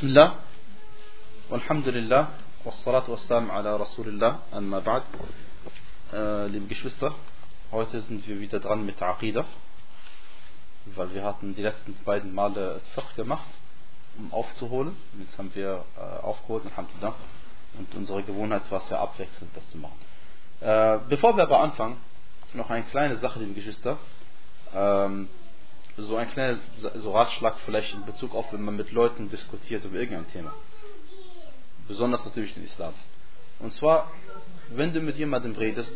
Bismillah, Alhamdulillah, wassalatu wassalam ala Rasulillah, amma ba'd. Äh, liebe Geschwister, heute sind wir wieder dran mit der Aqidah, weil wir hatten die letzten beiden Male Fiqh gemacht, um aufzuholen. Und jetzt haben wir äh, aufgeholt, Alhamdulillah. Und unsere Gewohnheit war es ja abwechselnd, das zu machen. Äh, bevor wir aber anfangen, noch eine kleine Sache, liebe Geschwister. Ähm, so ein kleiner so Ratschlag vielleicht in Bezug auf, wenn man mit Leuten diskutiert über irgendein Thema. Besonders natürlich den Islam. Und zwar, wenn du mit jemandem redest,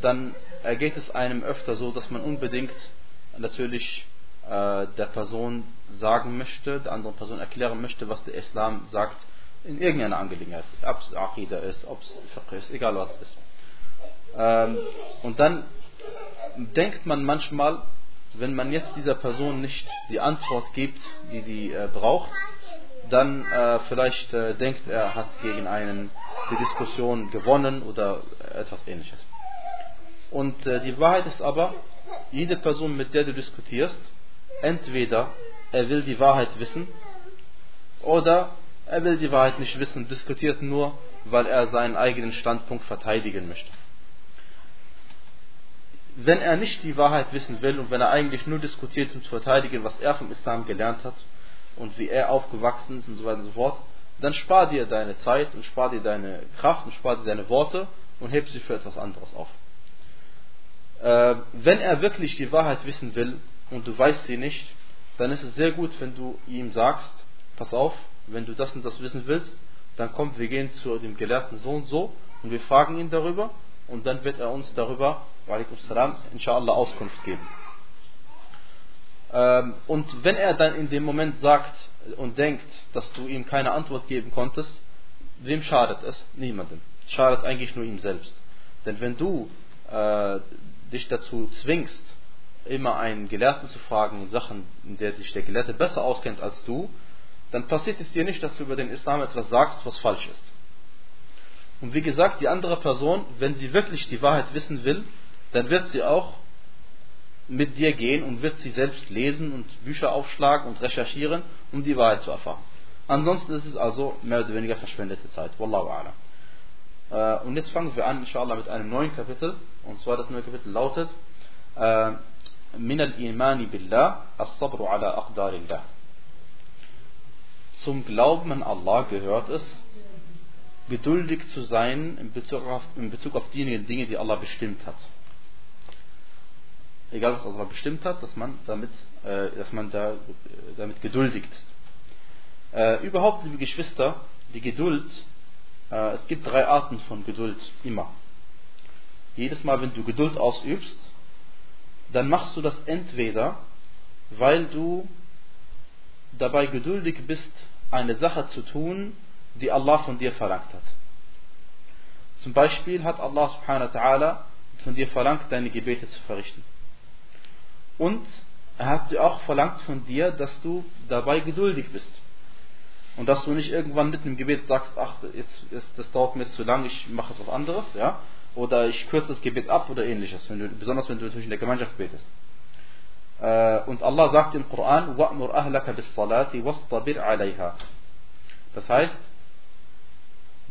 dann ergeht es einem öfter so, dass man unbedingt natürlich äh, der Person sagen möchte, der anderen Person erklären möchte, was der Islam sagt in irgendeiner Angelegenheit. Ob es Aqidah ist, ob es Fiqh ist, egal was es ist. Ähm, und dann denkt man manchmal, wenn man jetzt dieser Person nicht die Antwort gibt, die sie äh, braucht, dann äh, vielleicht äh, denkt er hat gegen einen die Diskussion gewonnen oder etwas ähnliches. Und äh, die Wahrheit ist aber, jede Person, mit der du diskutierst, entweder er will die Wahrheit wissen oder er will die Wahrheit nicht wissen, diskutiert nur, weil er seinen eigenen Standpunkt verteidigen möchte wenn er nicht die Wahrheit wissen will und wenn er eigentlich nur diskutiert, um zu verteidigen, was er vom Islam gelernt hat und wie er aufgewachsen ist und so weiter und so fort, dann spar dir deine Zeit und spar dir deine Kraft und spar dir deine Worte und heb sie für etwas anderes auf. Äh, wenn er wirklich die Wahrheit wissen will und du weißt sie nicht, dann ist es sehr gut, wenn du ihm sagst, pass auf, wenn du das und das wissen willst, dann komm, wir gehen zu dem Gelehrten so und so und wir fragen ihn darüber und dann wird er uns darüber, salam, inshallah, Auskunft geben. Ähm, und wenn er dann in dem Moment sagt und denkt, dass du ihm keine Antwort geben konntest, wem schadet es? Niemandem. Schadet eigentlich nur ihm selbst. Denn wenn du äh, dich dazu zwingst, immer einen Gelehrten zu fragen in Sachen, in der sich der Gelehrte besser auskennt als du, dann passiert es dir nicht, dass du über den Islam etwas sagst, was falsch ist. Und wie gesagt, die andere Person, wenn sie wirklich die Wahrheit wissen will, dann wird sie auch mit dir gehen und wird sie selbst lesen und Bücher aufschlagen und recherchieren, um die Wahrheit zu erfahren. Ansonsten ist es also mehr oder weniger verschwendete Zeit. Wallahu a'lam. Äh, und jetzt fangen wir an, inshallah, mit einem neuen Kapitel. Und zwar das neue Kapitel lautet Min al-Imani billah as-sabru ala aqdarillah. Zum Glauben an Allah gehört es, geduldig zu sein in Bezug auf, in Bezug auf diejenigen Dinge, die Allah bestimmt hat. Egal was Allah bestimmt hat, dass man damit, äh, dass man da, damit geduldig ist. Äh, überhaupt, liebe Geschwister, die Geduld, äh, es gibt drei Arten von Geduld, immer. Jedes Mal, wenn du Geduld ausübst, dann machst du das entweder, weil du dabei geduldig bist, eine Sache zu tun, die Allah von dir verlangt hat. Zum Beispiel hat Allah subhanahu wa ta'ala von dir verlangt, deine Gebete zu verrichten. Und er hat dir auch verlangt von dir, dass du dabei geduldig bist. Und dass du nicht irgendwann mitten im Gebet sagst, ach, jetzt, jetzt, das dauert mir jetzt zu lang, ich mache jetzt was anderes, ja? Oder ich kürze das Gebet ab oder ähnliches, wenn du, besonders wenn du natürlich in der Gemeinschaft betest. Äh, und Allah sagt im Koran, وَأْمُرْ أَهْلَكَ بِالصَّلَاةِ وَاسْطَبِرْ عَلَيْهَا Das heißt,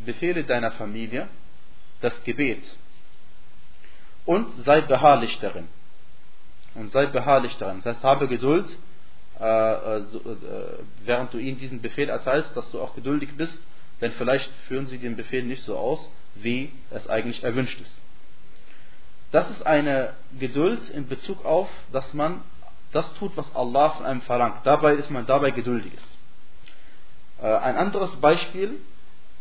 befehle deiner Familie das Gebet und sei beharrlich darin. Und sei beharrlich darin. Das heißt, habe Geduld, äh, äh, äh, während du ihnen diesen Befehl erteilst, dass du auch geduldig bist, denn vielleicht führen sie den Befehl nicht so aus, wie es eigentlich erwünscht ist. Das ist eine Geduld in Bezug auf, dass man das tut, was Allah von einem verlangt. Dabei ist man dabei geduldig ist. Ein anderes Beispiel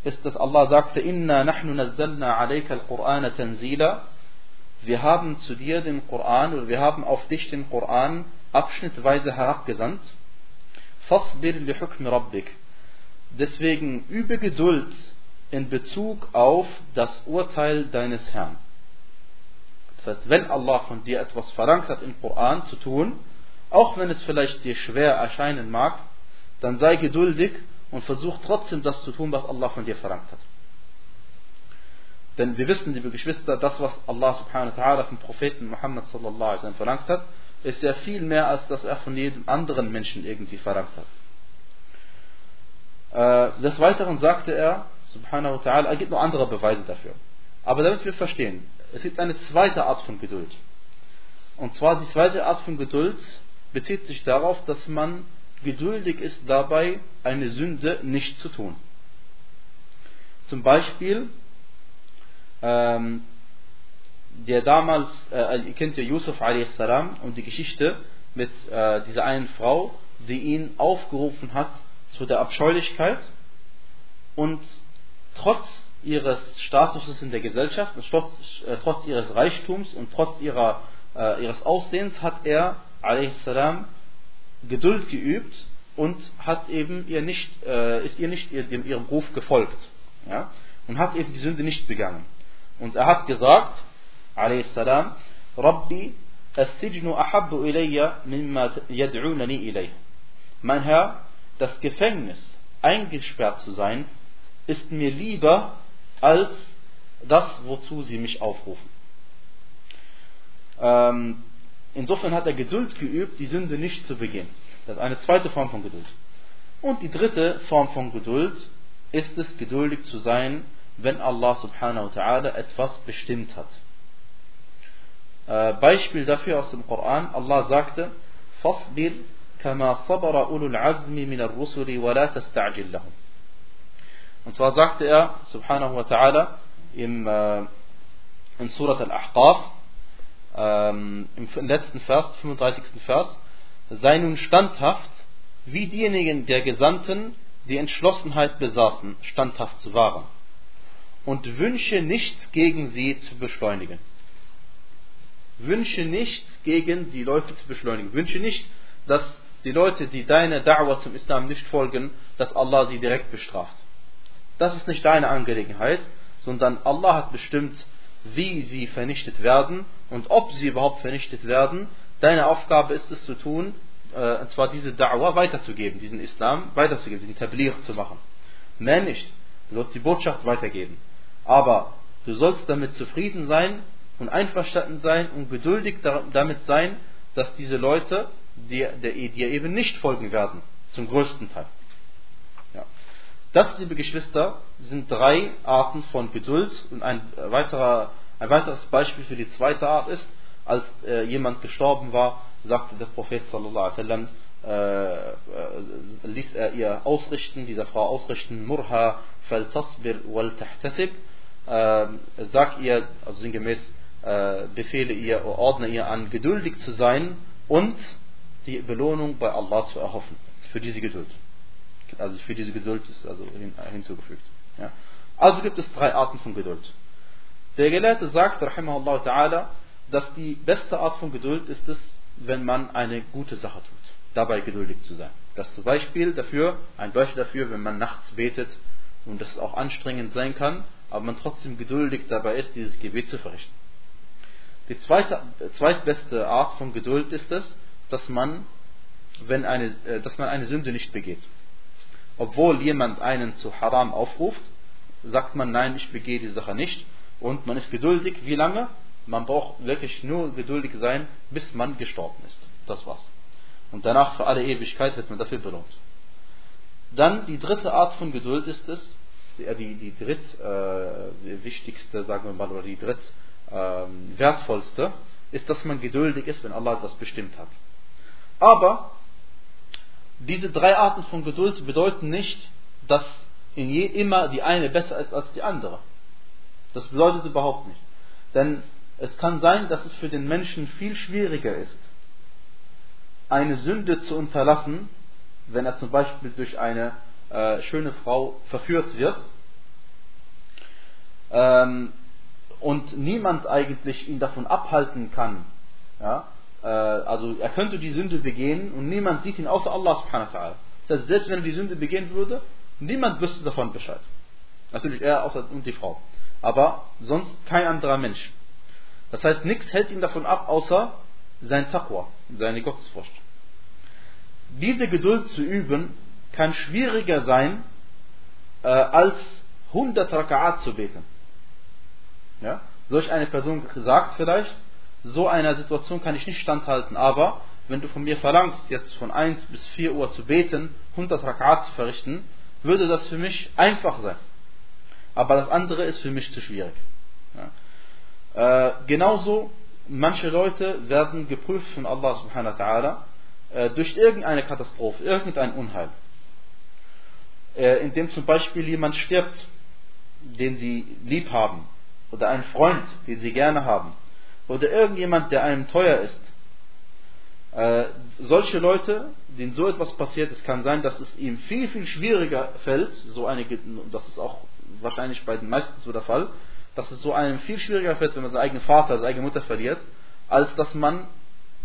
ist, dass Allah sagte, Inna nahnu nazzalna alayka al-Qur'ana tanzila. Wir haben zu dir den Koran oder wir haben auf dich den Koran abschnittweise herabgesandt. Fasbir li hukmi rabbik. Deswegen übe Geduld in Bezug auf das Urteil deines Herrn. Das heißt, wenn Allah von dir etwas verlangt hat im Koran zu tun, auch wenn es vielleicht dir schwer erscheinen mag, dann sei geduldig und versuch trotzdem das zu tun, was Allah von dir verlangt hat. Denn wir wissen, liebe Geschwister, das, was Allah subhanahu wa ta'ala vom Propheten Muhammad sallallahu alaihi wasallam verlangt hat, ist ja viel mehr, als das er von jedem anderen Menschen irgendwie verlangt hat. Äh, des Weiteren sagte er, subhanahu wa ta'ala, er gibt noch andere Beweise dafür. Aber damit wir verstehen, es gibt eine zweite Art von Geduld. Und zwar die zweite Art von Geduld bezieht sich darauf, dass man geduldig ist dabei, eine Sünde nicht zu tun. Zum Beispiel, ähm, der damals, äh, ihr kennt ja Yusuf a.s. und die Geschichte mit äh, dieser einen Frau, die ihn aufgerufen hat zu der Abscheulichkeit und trotz ihres Statuses in der Gesellschaft, trotz, äh, trotz ihres Reichtums und trotz ihrer, äh, ihres Aussehens hat er a.s. Geduld geübt und hat eben ihr nicht, äh, ist ihr nicht dem, ihrem Ruf gefolgt. Ja? Und hat eben die Sünde nicht begangen. Und er hat gesagt, salam, Rabbi, as-sijnu ahabbu ilayya mimma yad'unani ilayh. Mein Herr, das Gefängnis, eingesperrt zu sein, ist mir lieber als das, wozu sie mich aufrufen. Ähm, insofern hat er Geduld geübt, die Sünde nicht zu begehen. Das ist eine zweite Form von Geduld. Und die dritte Form von Geduld ist es, geduldig zu sein, wenn Allah subhanahu wa ta'ala etwas bestimmt hat. Äh, Beispiel dafür aus dem Koran, Allah sagte, فَاصْبِرْ كَمَا صَبَرَ أُولُو الْعَزْمِ مِنَ الرُّسُلِ وَلَا تَسْتَعْجِلْ لَهُمْ Und zwar sagte er, subhanahu wa ta'ala, im, äh, in Surat al-Ahqaf, ähm, im letzten Vers, 35. Vers, sei nun standhaft, wie diejenigen der Gesandten, die Entschlossenheit besaßen, standhaft zu wahren. Und wünsche nichts gegen sie zu beschleunigen. Wünsche nichts gegen die Leute zu beschleunigen. Wünsche nicht, dass die Leute, die deine Da'wah zum Islam nicht folgen, dass Allah sie direkt bestraft. Das ist nicht deine Angelegenheit, sondern Allah hat bestimmt, wie sie vernichtet werden und ob sie überhaupt vernichtet werden. Deine Aufgabe ist es zu tun, äh, und zwar diese Da'wah weiterzugeben, diesen Islam weiterzugeben, diesen Tablir zu machen. Mehr nicht. Du sollst die Botschaft weitergeben. Aber du sollst damit zufrieden sein und einverstanden sein und geduldig damit sein, dass diese Leute dir, dir eben nicht folgen werden, zum größten Teil. Das, liebe Geschwister, sind drei Arten von Geduld und ein, weiterer, ein weiteres Beispiel für die zweite Art ist, als äh, jemand gestorben war, sagte der Prophet sallallahu alaihi wasallam, äh, äh, ließ er ihr ausrichten, dieser Frau ausrichten, Murha fal tasbir wal tahtasib, äh, sag ihr, also sinngemäß, äh, befehle ihr, ordne ihr an, geduldig zu sein und die Belohnung bei Allah zu erhoffen für diese Geduld. Also für diese Geduld ist also hin, hinzugefügt. Ja. Also gibt es drei Arten von Geduld. Der Gelehrte sagt, ta'ala, dass die beste Art von Geduld ist es, wenn man eine gute Sache tut, dabei geduldig zu sein. Das zum Beispiel dafür, ein Beispiel dafür, wenn man nachts betet und das auch anstrengend sein kann, aber man trotzdem geduldig dabei ist, dieses Gebet zu verrichten. Die zweite, zweitbeste Art von Geduld ist es, dass man, wenn eine, äh, dass man eine Sünde nicht begeht. Obwohl jemand einen zu Haram aufruft, sagt man, nein, ich begehe die Sache nicht. Und man ist geduldig. Wie lange? Man braucht wirklich nur geduldig sein, bis man gestorben ist. Das war's. Und danach für alle Ewigkeit wird man dafür belohnt. Dann die dritte Art von Geduld ist es, die, die dritt äh, wichtigste, sagen wir mal, oder die dritt äh, wertvollste, ist, dass man geduldig ist, wenn Allah etwas bestimmt hat. Aber diese drei Arten von Geduld bedeuten nicht, dass in je, immer die eine besser ist als die andere. Das bedeutet überhaupt nicht. Denn es kann sein, dass es für den Menschen viel schwieriger ist, eine Sünde zu unterlassen, wenn er zum Beispiel durch eine äh, schöne Frau verführt wird ähm, und niemand eigentlich ihn davon abhalten kann. Ja? Äh, also er könnte die Sünde begehen und niemand sieht ihn außer Allah subhanahu wa ta'ala. Das heißt, selbst wenn er die Sünde begehen würde, niemand wüsste davon Bescheid. Natürlich er außer und die Frau. Aber sonst kein anderer Mensch. Das heißt, nichts hält ihn davon ab, außer sein Taqwa, seine Gottesfurcht. Diese Geduld zu üben, kann schwieriger sein, äh, als 100 Raka'at zu beten. Ja? Solch eine Person sagt vielleicht, so einer Situation kann ich nicht standhalten, aber wenn du von mir verlangst, jetzt von 1 bis 4 Uhr zu beten, 100 Raka'at zu verrichten, würde das für mich einfach sein. Aber das andere ist für mich zu schwierig. Ja. Äh, genauso, manche Leute werden geprüft von Allah subhanahu wa ta'ala äh, durch irgendeine Katastrophe, irgendein Unheil. Äh, indem zum Beispiel jemand stirbt, den sie lieb haben, oder ein Freund, den sie gerne haben, oder irgendjemand, der einem teuer ist. Äh, solche Leute, denen so etwas passiert, es kann sein, dass es ihm viel, viel schwieriger fällt, so einige, das ist auch wahrscheinlich bei den meisten so der Fall, dass es so einem viel schwieriger fällt, wenn man seinen eigenen Vater, seine eigene Mutter verliert, als dass man,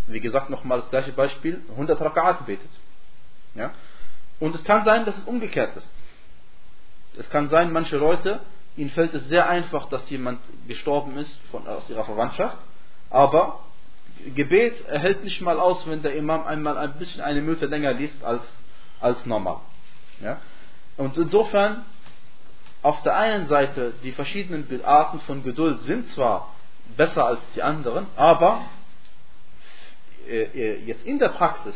wie gesagt, nochmal das gleiche Beispiel, 100 Raka'at betet. Ja? Und es kann sein, dass es umgekehrt ist. Es kann sein, manche Leute, ihnen fällt es sehr einfach, dass jemand gestorben ist von, aus ihrer Verwandtschaft, aber Gebet hält nicht mal aus, wenn der Imam einmal ein bisschen eine Minute länger liest als, als normal. Ja? Und insofern, auf der einen Seite, die verschiedenen Arten von Geduld sind zwar besser als die anderen, aber äh, äh, jetzt in der Praxis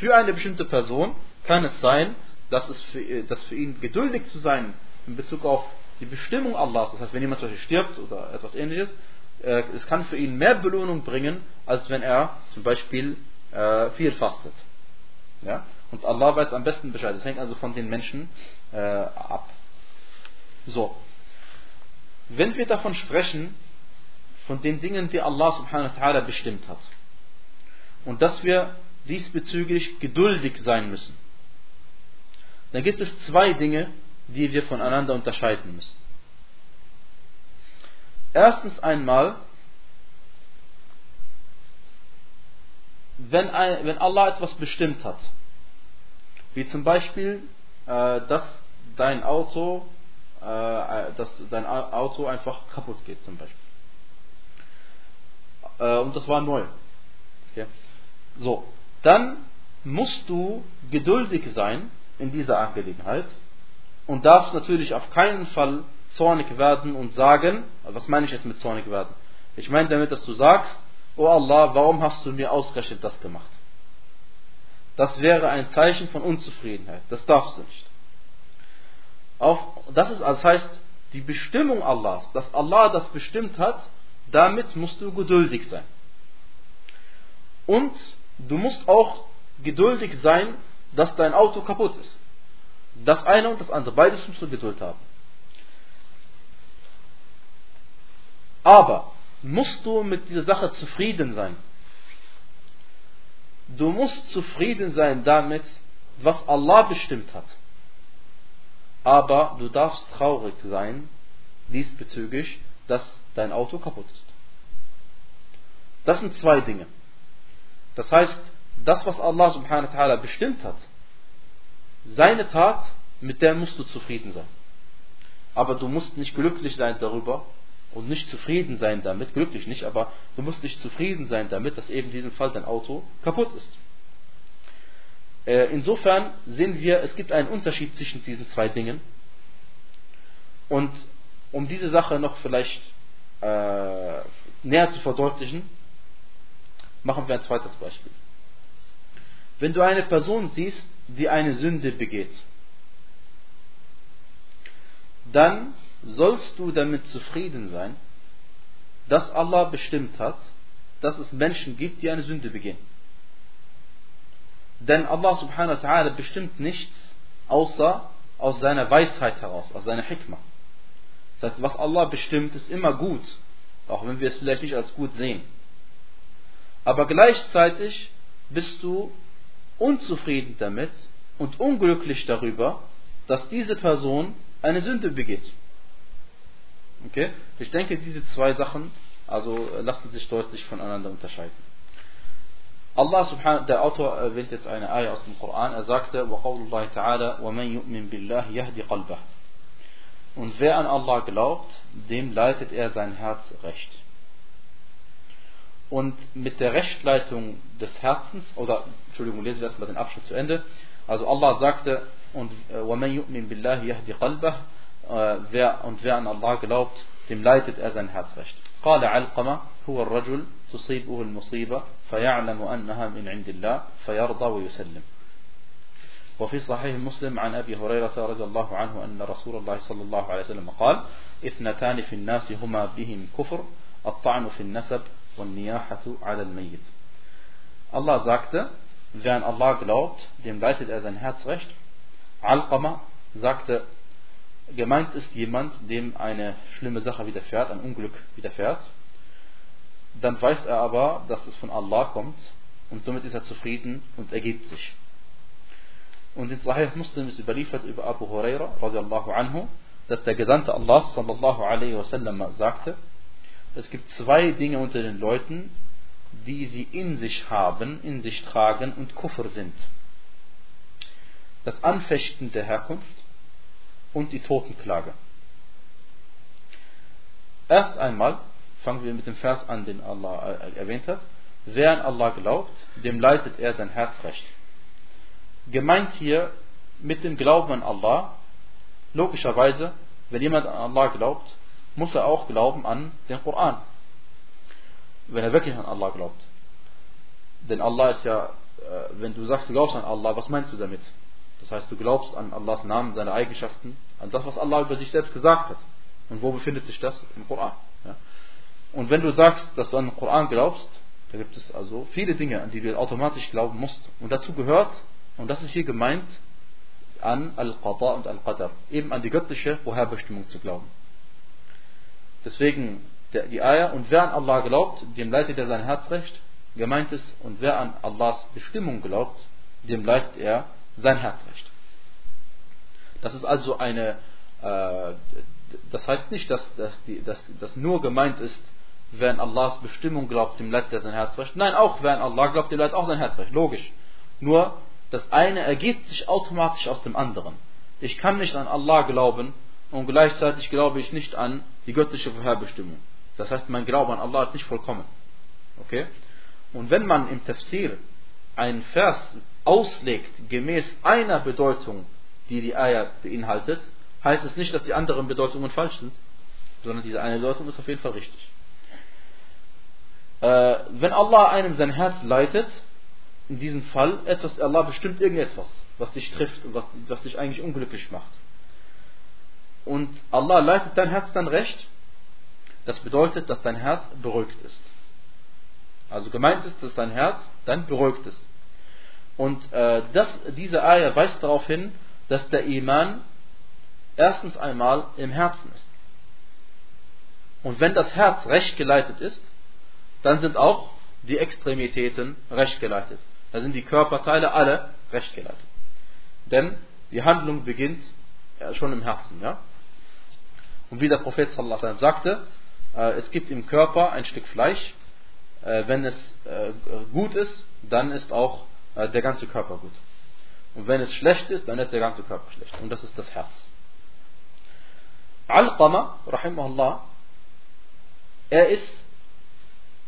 für eine bestimmte Person kann es sein, dass es für, äh, dass für ihn geduldig zu sein in Bezug auf die Bestimmung Allahs, das heißt, wenn jemand zum Beispiel stirbt oder etwas ähnliches, äh, es kann für ihn mehr Belohnung bringen, als wenn er zum Beispiel äh, viel fastet. Ja? Und Allah weiß am besten Bescheid. Das hängt also von den Menschen äh, ab. So. Wenn wir davon sprechen, von den Dingen, die Allah subhanahu wa ta'ala bestimmt hat, und dass wir diesbezüglich geduldig sein müssen, dann gibt es zwei Dinge, die wir voneinander unterscheiden müssen. Erstens einmal, wenn, wenn Allah etwas bestimmt hat, wie zum Beispiel, äh, dass dein Auto, äh, dass dein Auto einfach kaputt geht zum Beispiel. Äh, und das war neu. Okay. So, dann musst du geduldig sein in dieser Angelegenheit und darfst natürlich auf keinen Fall zornig werden und sagen, was meine ich jetzt mit zornig werden? Ich meine damit, dass du sagst, oh Allah, warum hast du mir ausgerechnet das gemacht? Das wäre ein Zeichen von Unzufriedenheit. Das darfst du nicht. Auf, das ist, das heißt, die Bestimmung Allahs, dass Allah das bestimmt hat, damit musst du geduldig sein. Und du musst auch geduldig sein, dass dein Auto kaputt ist. Das eine und das andere. Beides musst du Geduld haben. Aber musst du mit dieser Sache zufrieden sein? Du musst zufrieden sein damit, was Allah bestimmt hat. Aber du darfst traurig sein diesbezüglich, dass dein Auto kaputt ist. Das sind zwei Dinge. Das heißt, das, was Allah subhanahu wa ta'ala bestimmt hat, seine Tat, mit der musst du zufrieden sein. Aber du musst nicht glücklich sein darüber und nicht zufrieden sein damit, glücklich nicht, aber du musst nicht zufrieden sein damit, dass eben in diesem Fall dein Auto kaputt ist. Äh, insofern sehen wir, es gibt einen Unterschied zwischen diesen zwei Dingen. Und um diese Sache noch vielleicht äh, näher zu verdeutlichen, machen wir ein zweites Beispiel. Wenn du eine Person siehst, die eine Sünde begeht, dann sollst du damit zufrieden sein, dass Allah bestimmt hat, dass es Menschen gibt, die eine Sünde begehen. Denn Allah subhanahu wa ta'ala bestimmt nichts außer aus seiner Weisheit heraus, aus seiner Hikmah. Das heißt, was Allah bestimmt, ist immer gut, auch wenn wir es vielleicht nicht als gut sehen. Aber gleichzeitig bist du unzufrieden damit und unglücklich darüber, dass diese Person eine Sünde begeht. Okay? Ich denke, diese zwei Sachen also lassen sich deutlich voneinander unterscheiden. Allah subhanahu der Autor erwähnt jetzt eine Ayah aus dem Koran. Er sagte, وَقَوْلُ ta'ala وَمَنْ يُؤْمِنْ بِاللَّهِ يَهْدِ قَلْبَهِ Und wer an Allah glaubt, dem leitet er sein Herz recht. Und mit der Rechtleitung des Herzens, oder Entschuldigung, lesen wir erstmal den Abschnitt zu Ende. Also Allah sagte, und وَمَنْ يُؤْمِنْ بِاللَّهِ يَهْدِ قَلْبَهِ wer, und wer an Allah glaubt, dem leitet er sein Herz recht. قال علقمة هو الرجل تصيبه المصيبة فيعلم أنها من عند الله فيرضى ويسلم. وفي صحيح مسلم عن أبي هريرة رضي الله عنه أن رسول الله صلى الله عليه وسلم قال اثنتان في الناس هما بهم كفر الطعن في النسب والنياحة على الميت Allah sagte, wer an Allah glaubt, dem leitet er sein Herz recht. Al-Qama sagte, gemeint ist jemand, dem eine schlimme Sache widerfährt, ein Unglück widerfährt. Dann weiß er aber, dass es von Allah kommt und somit ist er zufrieden und ergibt sich. Und in Sahih Muslim ist überliefert über Abu Huraira anhu, dass der Gesandte Allah sallallahu alaihi wasallam sagte, es gibt zwei Dinge unter den Leuten, die sie in sich haben, in sich tragen und Kufr sind. Das Anfechten der Herkunft und die Totenklage. Erst einmal fangen wir mit dem Vers an, den Allah erwähnt hat. Wer an Allah glaubt, dem leitet er sein Herz recht gemeint hier mit dem Glauben an Allah, logischerweise, wenn jemand an Allah glaubt, muss er auch glauben an den Koran. Wenn er wirklich an Allah glaubt. Denn Allah ist ja, äh, wenn du sagst, du glaubst an Allah, was meinst du damit? Das heißt, du glaubst an Allahs Namen, seine Eigenschaften, an das, was Allah über sich selbst gesagt hat. Und wo befindet sich das? Im Koran. Ja? Und wenn du sagst, dass du an den Koran glaubst, da gibt es also viele Dinge, an die du automatisch glauben musst. Und dazu gehört und das ist hier gemeint an Al-Qada und Al-Qadar, eben an die göttliche Vorherbestimmung zu glauben. Deswegen die Eier, und wer an Allah glaubt, dem leitet er sein Herz recht, gemeint ist, und wer an Allahs Bestimmung glaubt, dem leitet er sein Herz recht. Das ist also eine, äh, das heißt nicht, dass, dass, dass, dass nur gemeint ist, wer an Allahs Bestimmung glaubt, dem leitet er sein Herz recht. Nein, auch wer an Allah glaubt, dem leitet auch sein Herz recht. Logisch. Nur das eine ergibt sich automatisch aus dem anderen. Ich kann nicht an Allah glauben und gleichzeitig glaube ich nicht an die göttliche Vorherbestimmung. Das heißt, mein Glaube an Allah ist nicht vollkommen. Okay? Und wenn man im Tafsir einen Vers auslegt gemäß einer Bedeutung, die die Eier beinhaltet, heißt es nicht, dass die anderen Bedeutungen falsch sind, sondern diese eine Bedeutung ist auf jeden Fall richtig. Äh, wenn Allah einem sein Herz leitet, in diesem Fall etwas, Allah bestimmt irgendetwas, was dich trifft und was, was dich eigentlich unglücklich macht. Und Allah leitet dein Herz dann recht. Das bedeutet, dass dein Herz beruhigt ist. Also gemeint ist, dass dein Herz dann beruhigt ist. Und äh, das, diese Eier weist darauf hin, dass der Iman erstens einmal im Herzen ist. Und wenn das Herz recht geleitet ist, dann sind auch die Extremitäten recht geleitet. Da sind die Körperteile alle recht geleitet. Denn die Handlung beginnt schon im Herzen. Ja? Und wie der Prophet sallallahu sagte, äh, es gibt im Körper ein Stück Fleisch. Äh, wenn es äh, gut ist, dann ist auch der ganze Körper gut. Und wenn es schlecht ist, dann ist der ganze Körper schlecht. Und das ist das Herz. Al-Qama, rahimahullah, er ist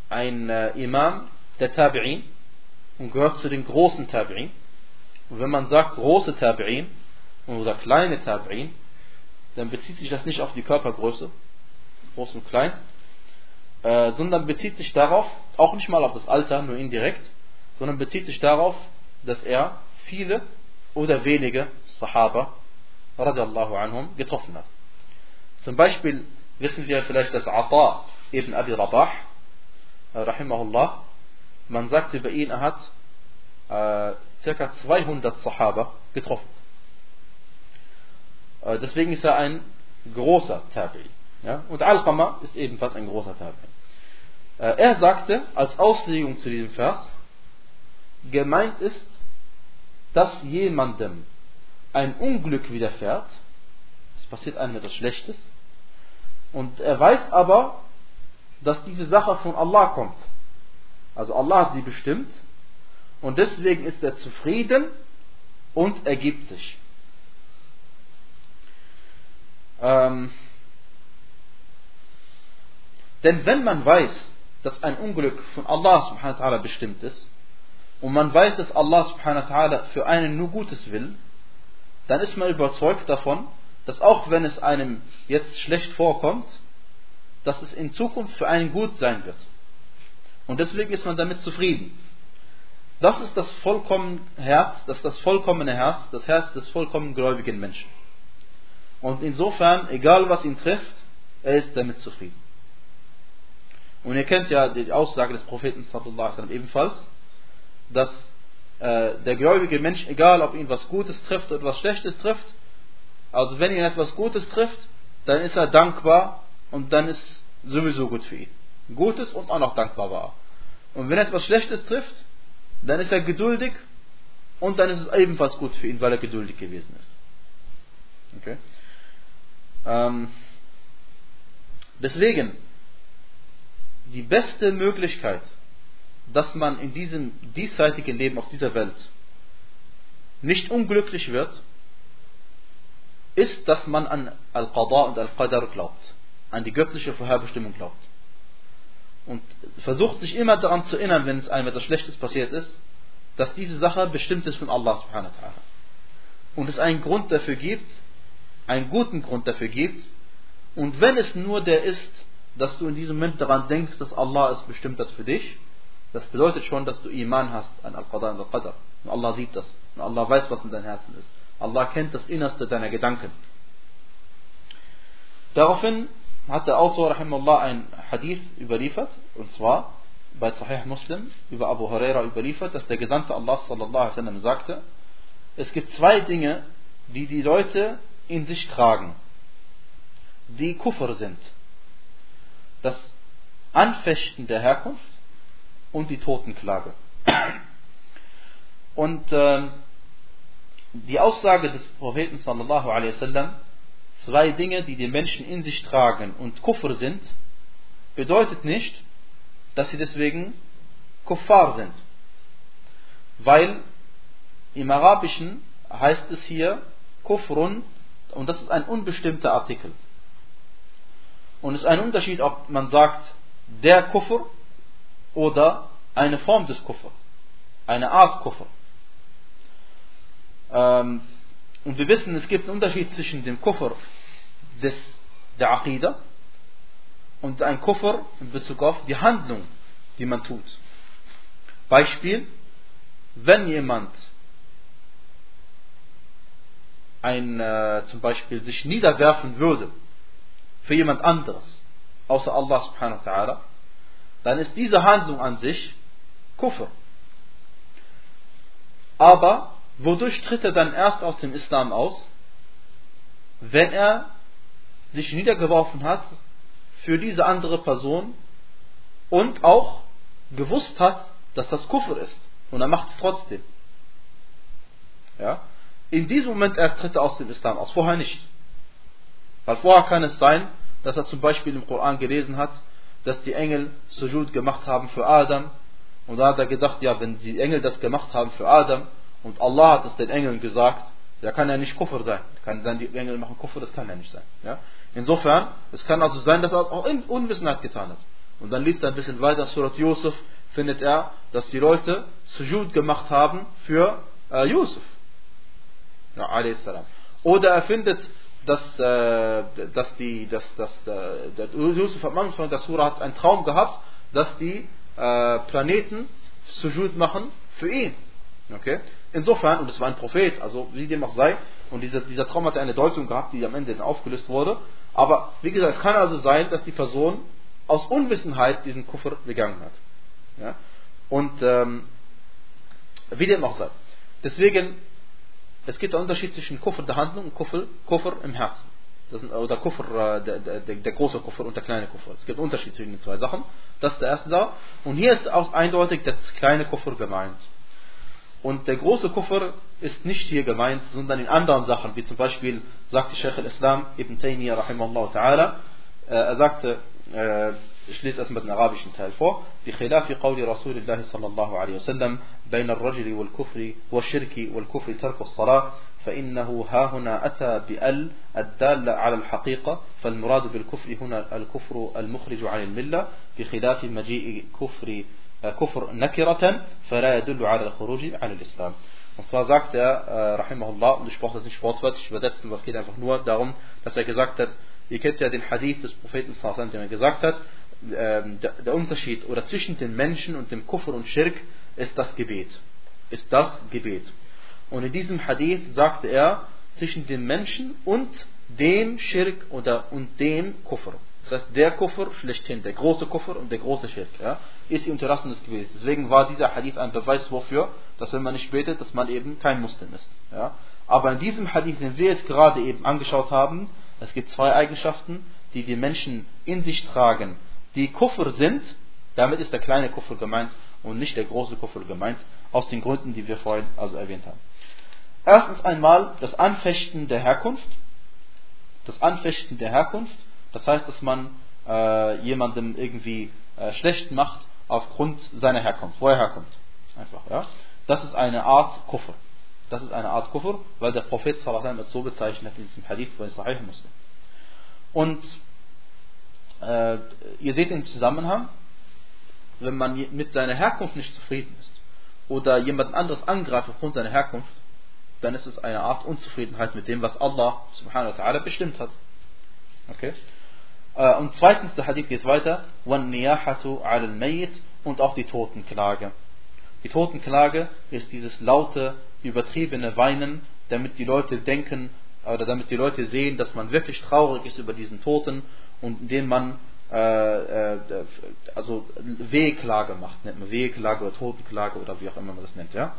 ein Imam der Tabi'in und gehört zu den großen Tabi'in. Und wenn man sagt große Tabi'in oder kleine Tabi'in, dann bezieht sich das nicht auf die Körpergröße, groß und klein, äh, sondern bezieht sich darauf, auch nicht mal auf das Alter, nur indirekt, sondern bezieht sich darauf, dass er viele oder wenige Sahaba radiallahu anhum getroffen hat. Zum Beispiel wissen wir vielleicht, dass Ata ibn Abi Rabah, äh, rahimahullah, man sagt über ihn, er hat äh, ca. 200 Sahaba getroffen. Äh, deswegen ist er ein großer Tabi'i. Ja? Und Al-Qama ist ebenfalls ein großer Tabi'i. Äh, er sagte als Auslegung zu diesem Vers, gemeint ist, dass jemandem ein Unglück widerfährt, es passiert einem etwas Schlechtes, und er weiß aber, dass diese Sache von Allah kommt. Also Allah hat sie bestimmt und deswegen ist er zufrieden und ergibt sich. Ähm, denn wenn man weiß, dass ein Unglück von Allah subhanahu wa bestimmt ist und man weiß, dass Allah subhanahu wa für einen nur Gutes will, dann ist man überzeugt davon, dass auch wenn es einem jetzt schlecht vorkommt, dass es in Zukunft für einen gut sein wird. Und deswegen ist man damit zufrieden. Das ist das vollkommene Herz, das das vollkommene Herz, das Herz des vollkommen gläubigen Menschen. Und insofern, egal was ihn trifft, er ist damit zufrieden. Und ihr kennt ja die Aussage des Propheten sallallahu ebenfalls, dass äh, der gläubige Mensch, egal ob ihn was Gutes trifft oder was Schlechtes trifft, also wenn ihn etwas Gutes trifft, dann ist er dankbar und dann ist sowieso gut für ihn. Gutes und auch noch dankbar war. Und wenn etwas Schlechtes trifft, dann ist er geduldig und dann ist es ebenfalls gut für ihn, weil er geduldig gewesen ist. Okay? Ähm, deswegen, die beste Möglichkeit, dass man in diesem diesseitigen Leben auf dieser Welt nicht unglücklich wird, ist, dass man an Al-Qadha und Al-Qadar glaubt, an die göttliche Vorherbestimmung glaubt. Und versucht sich immer daran zu erinnern, wenn es einem etwas Schlechtes passiert ist, dass diese Sache bestimmt ist von Allah subhanahu wa ta'ala. Und es einen Grund dafür gibt, einen guten Grund dafür gibt, und wenn es nur der ist, dass du in diesem Moment daran denkst, dass Allah es bestimmt hat für dich, das bedeutet schon, dass du Iman hast an Al-Qadar und Al-Qadar. Und Allah sieht das. Und Allah weiß, was in deinem Herzen ist. Allah kennt das Innerste deiner Gedanken. Daraufhin hat der Autor Rahimullah ein Hadith überliefert, und zwar bei Sahih Muslim über Abu Huraira überliefert, dass der Gesandte Allah sallallahu alaihi sagte, es gibt zwei Dinge, die die Leute in sich tragen, die Kuffer sind. Das Anfechten der Herkunft und die Totenklage. Und äh, die Aussage des Propheten sallallahu alaihi wasallam, zwei Dinge, die die Menschen in sich tragen und Kufr sind, bedeutet nicht, dass sie deswegen Kuffar sind. Weil im Arabischen heißt es hier Kufrun und das ist ein unbestimmter Artikel. Und es ist ein Unterschied, ob man sagt der Kufr oder eine Form des Kufr, eine Art Kufr. Ähm, und wir wissen, es gibt einen Unterschied zwischen dem Kufr des, der Aqidah und ein Kufr in Bezug auf die Handlung, die man tut. Beispiel, wenn jemand ein, äh, zum Beispiel sich niederwerfen würde für jemand anderes, außer Allah subhanahu wa ta'ala, dann ist diese Handlung an sich Kufr. Aber wodurch tritt er dann erst aus dem Islam aus? Wenn er sich niedergeworfen hat für diese andere Person und auch gewusst hat, dass das Kufr ist. Und er macht es trotzdem. Ja? In diesem Moment erst tritt er aus dem Islam aus, vorher nicht. Weil vorher kann es sein, dass er zum Beispiel im Koran gelesen hat, dass die Engel Sujud gemacht haben für Adam. Und da hat er gedacht, ja, wenn die Engel das gemacht haben für Adam und Allah hat es den Engeln gesagt, da kann er nicht Kuffer sein. Kann sein, die Engel machen Kuffer, das kann er nicht sein. Ja? Insofern, es kann also sein, dass er es auch in Unwissenheit getan hat. Und dann liest er ein bisschen weiter, Surat Yusuf, findet er, dass die Leute Sujud gemacht haben für äh, Yusuf. Ja, Oder er findet dass, äh, dass die, dass, dass, äh, der Yusuf am der Surah hat einen Traum gehabt, dass die äh, Planeten Sujud machen für ihn. Okay? Insofern, und es war ein Prophet, also wie dem auch sei, und dieser, dieser Traum hatte eine Deutung gehabt, die am Ende aufgelöst wurde. Aber wie gesagt, es kann also sein, dass die Person aus Unwissenheit diesen Kuffer begangen hat. Ja? Und ähm, wie dem auch sei. Deswegen es gibt einen Unterschied zwischen Kufr der Handlung und Kufr, Kufr im Herzen. Das sind, oder Kufr, äh, der, der, der, große Kufr und der kleine Kufr. Es gibt einen Unterschied zwischen den zwei Sachen. Das ist der erste da. Und hier ist auch eindeutig das kleine Kufr gemeint. Und der große Kufr ist nicht hier gemeint, sondern in anderen Sachen, wie zum Beispiel sagte Sheikh al-Islam Ibn Taymiyyah rahimahullah ta'ala, äh, er sagte, äh, ich lese erstmal den arabischen Teil vor. بخلاف قول رسول الله صلى الله عليه وسلم بين الرجل والكفر والشرك والكفر ترك الصلاة فإنه ها هنا أتى بأل الدالة على الحقيقة فالمراد بالكفر هنا الكفر المخرج عن الملة بخلاف مجيء كفر كفر نكرة فلا يدل على الخروج عن الإسلام Und zwar sagt er, äh, Rahimahullah, und ich brauche das nicht wortwörtlich übersetzen, was geht einfach nur darum, dass er gesagt hat, ihr kennt ja den Hadith des Propheten, den er gesagt hat, ähm, der, Unterschied oder zwischen den Menschen und dem Kufr und Schirk ist das Gebet. Ist das Gebet. Und in diesem Hadith sagte er, zwischen dem Menschen und dem Schirk oder und dem Kufr. Das heißt, der Kufr schlechthin, der große Kufr und der große Schirk, ja, ist die Unterlassen des Gebets. Deswegen war dieser Hadith ein Beweis wofür, dass wenn man nicht betet, dass man eben kein Muslim ist. Ja. Aber in diesem Hadith, den wir jetzt gerade eben angeschaut haben, es gibt zwei Eigenschaften, die die Menschen in sich tragen, die Kufr sind, damit ist der kleine Kufr gemeint und nicht der große Kufr gemeint, aus den Gründen, die wir vorhin also erwähnt haben. Erstens einmal das Anfechten der Herkunft. Das Anfechten der Herkunft. Das heißt, dass man äh, jemandem irgendwie äh, schlecht macht aufgrund seiner Herkunft, wo er herkommt. Einfach, ja. Das ist eine Art Kufr. Das ist eine Art Kufr, weil der Prophet es so bezeichnet in diesem Hadith von Sahih Muslim. Und äh, ihr seht den Zusammenhang, wenn man mit seiner Herkunft nicht zufrieden ist oder jemand anderes angreift aufgrund seiner Herkunft, dann ist es eine Art Unzufriedenheit mit dem, was Allah subhanahu wa ta'ala bestimmt hat. Okay? Äh, und zweitens, der Hadith geht weiter, und auch die Totenklage. Die Totenklage ist dieses laute, übertriebene Weinen, damit die Leute denken oder damit die Leute sehen, dass man wirklich traurig ist über diesen Toten und indem man äh, äh, also Wehklage macht, nennt man Wehklage oder Totenklage oder wie auch immer man das nennt. Ja?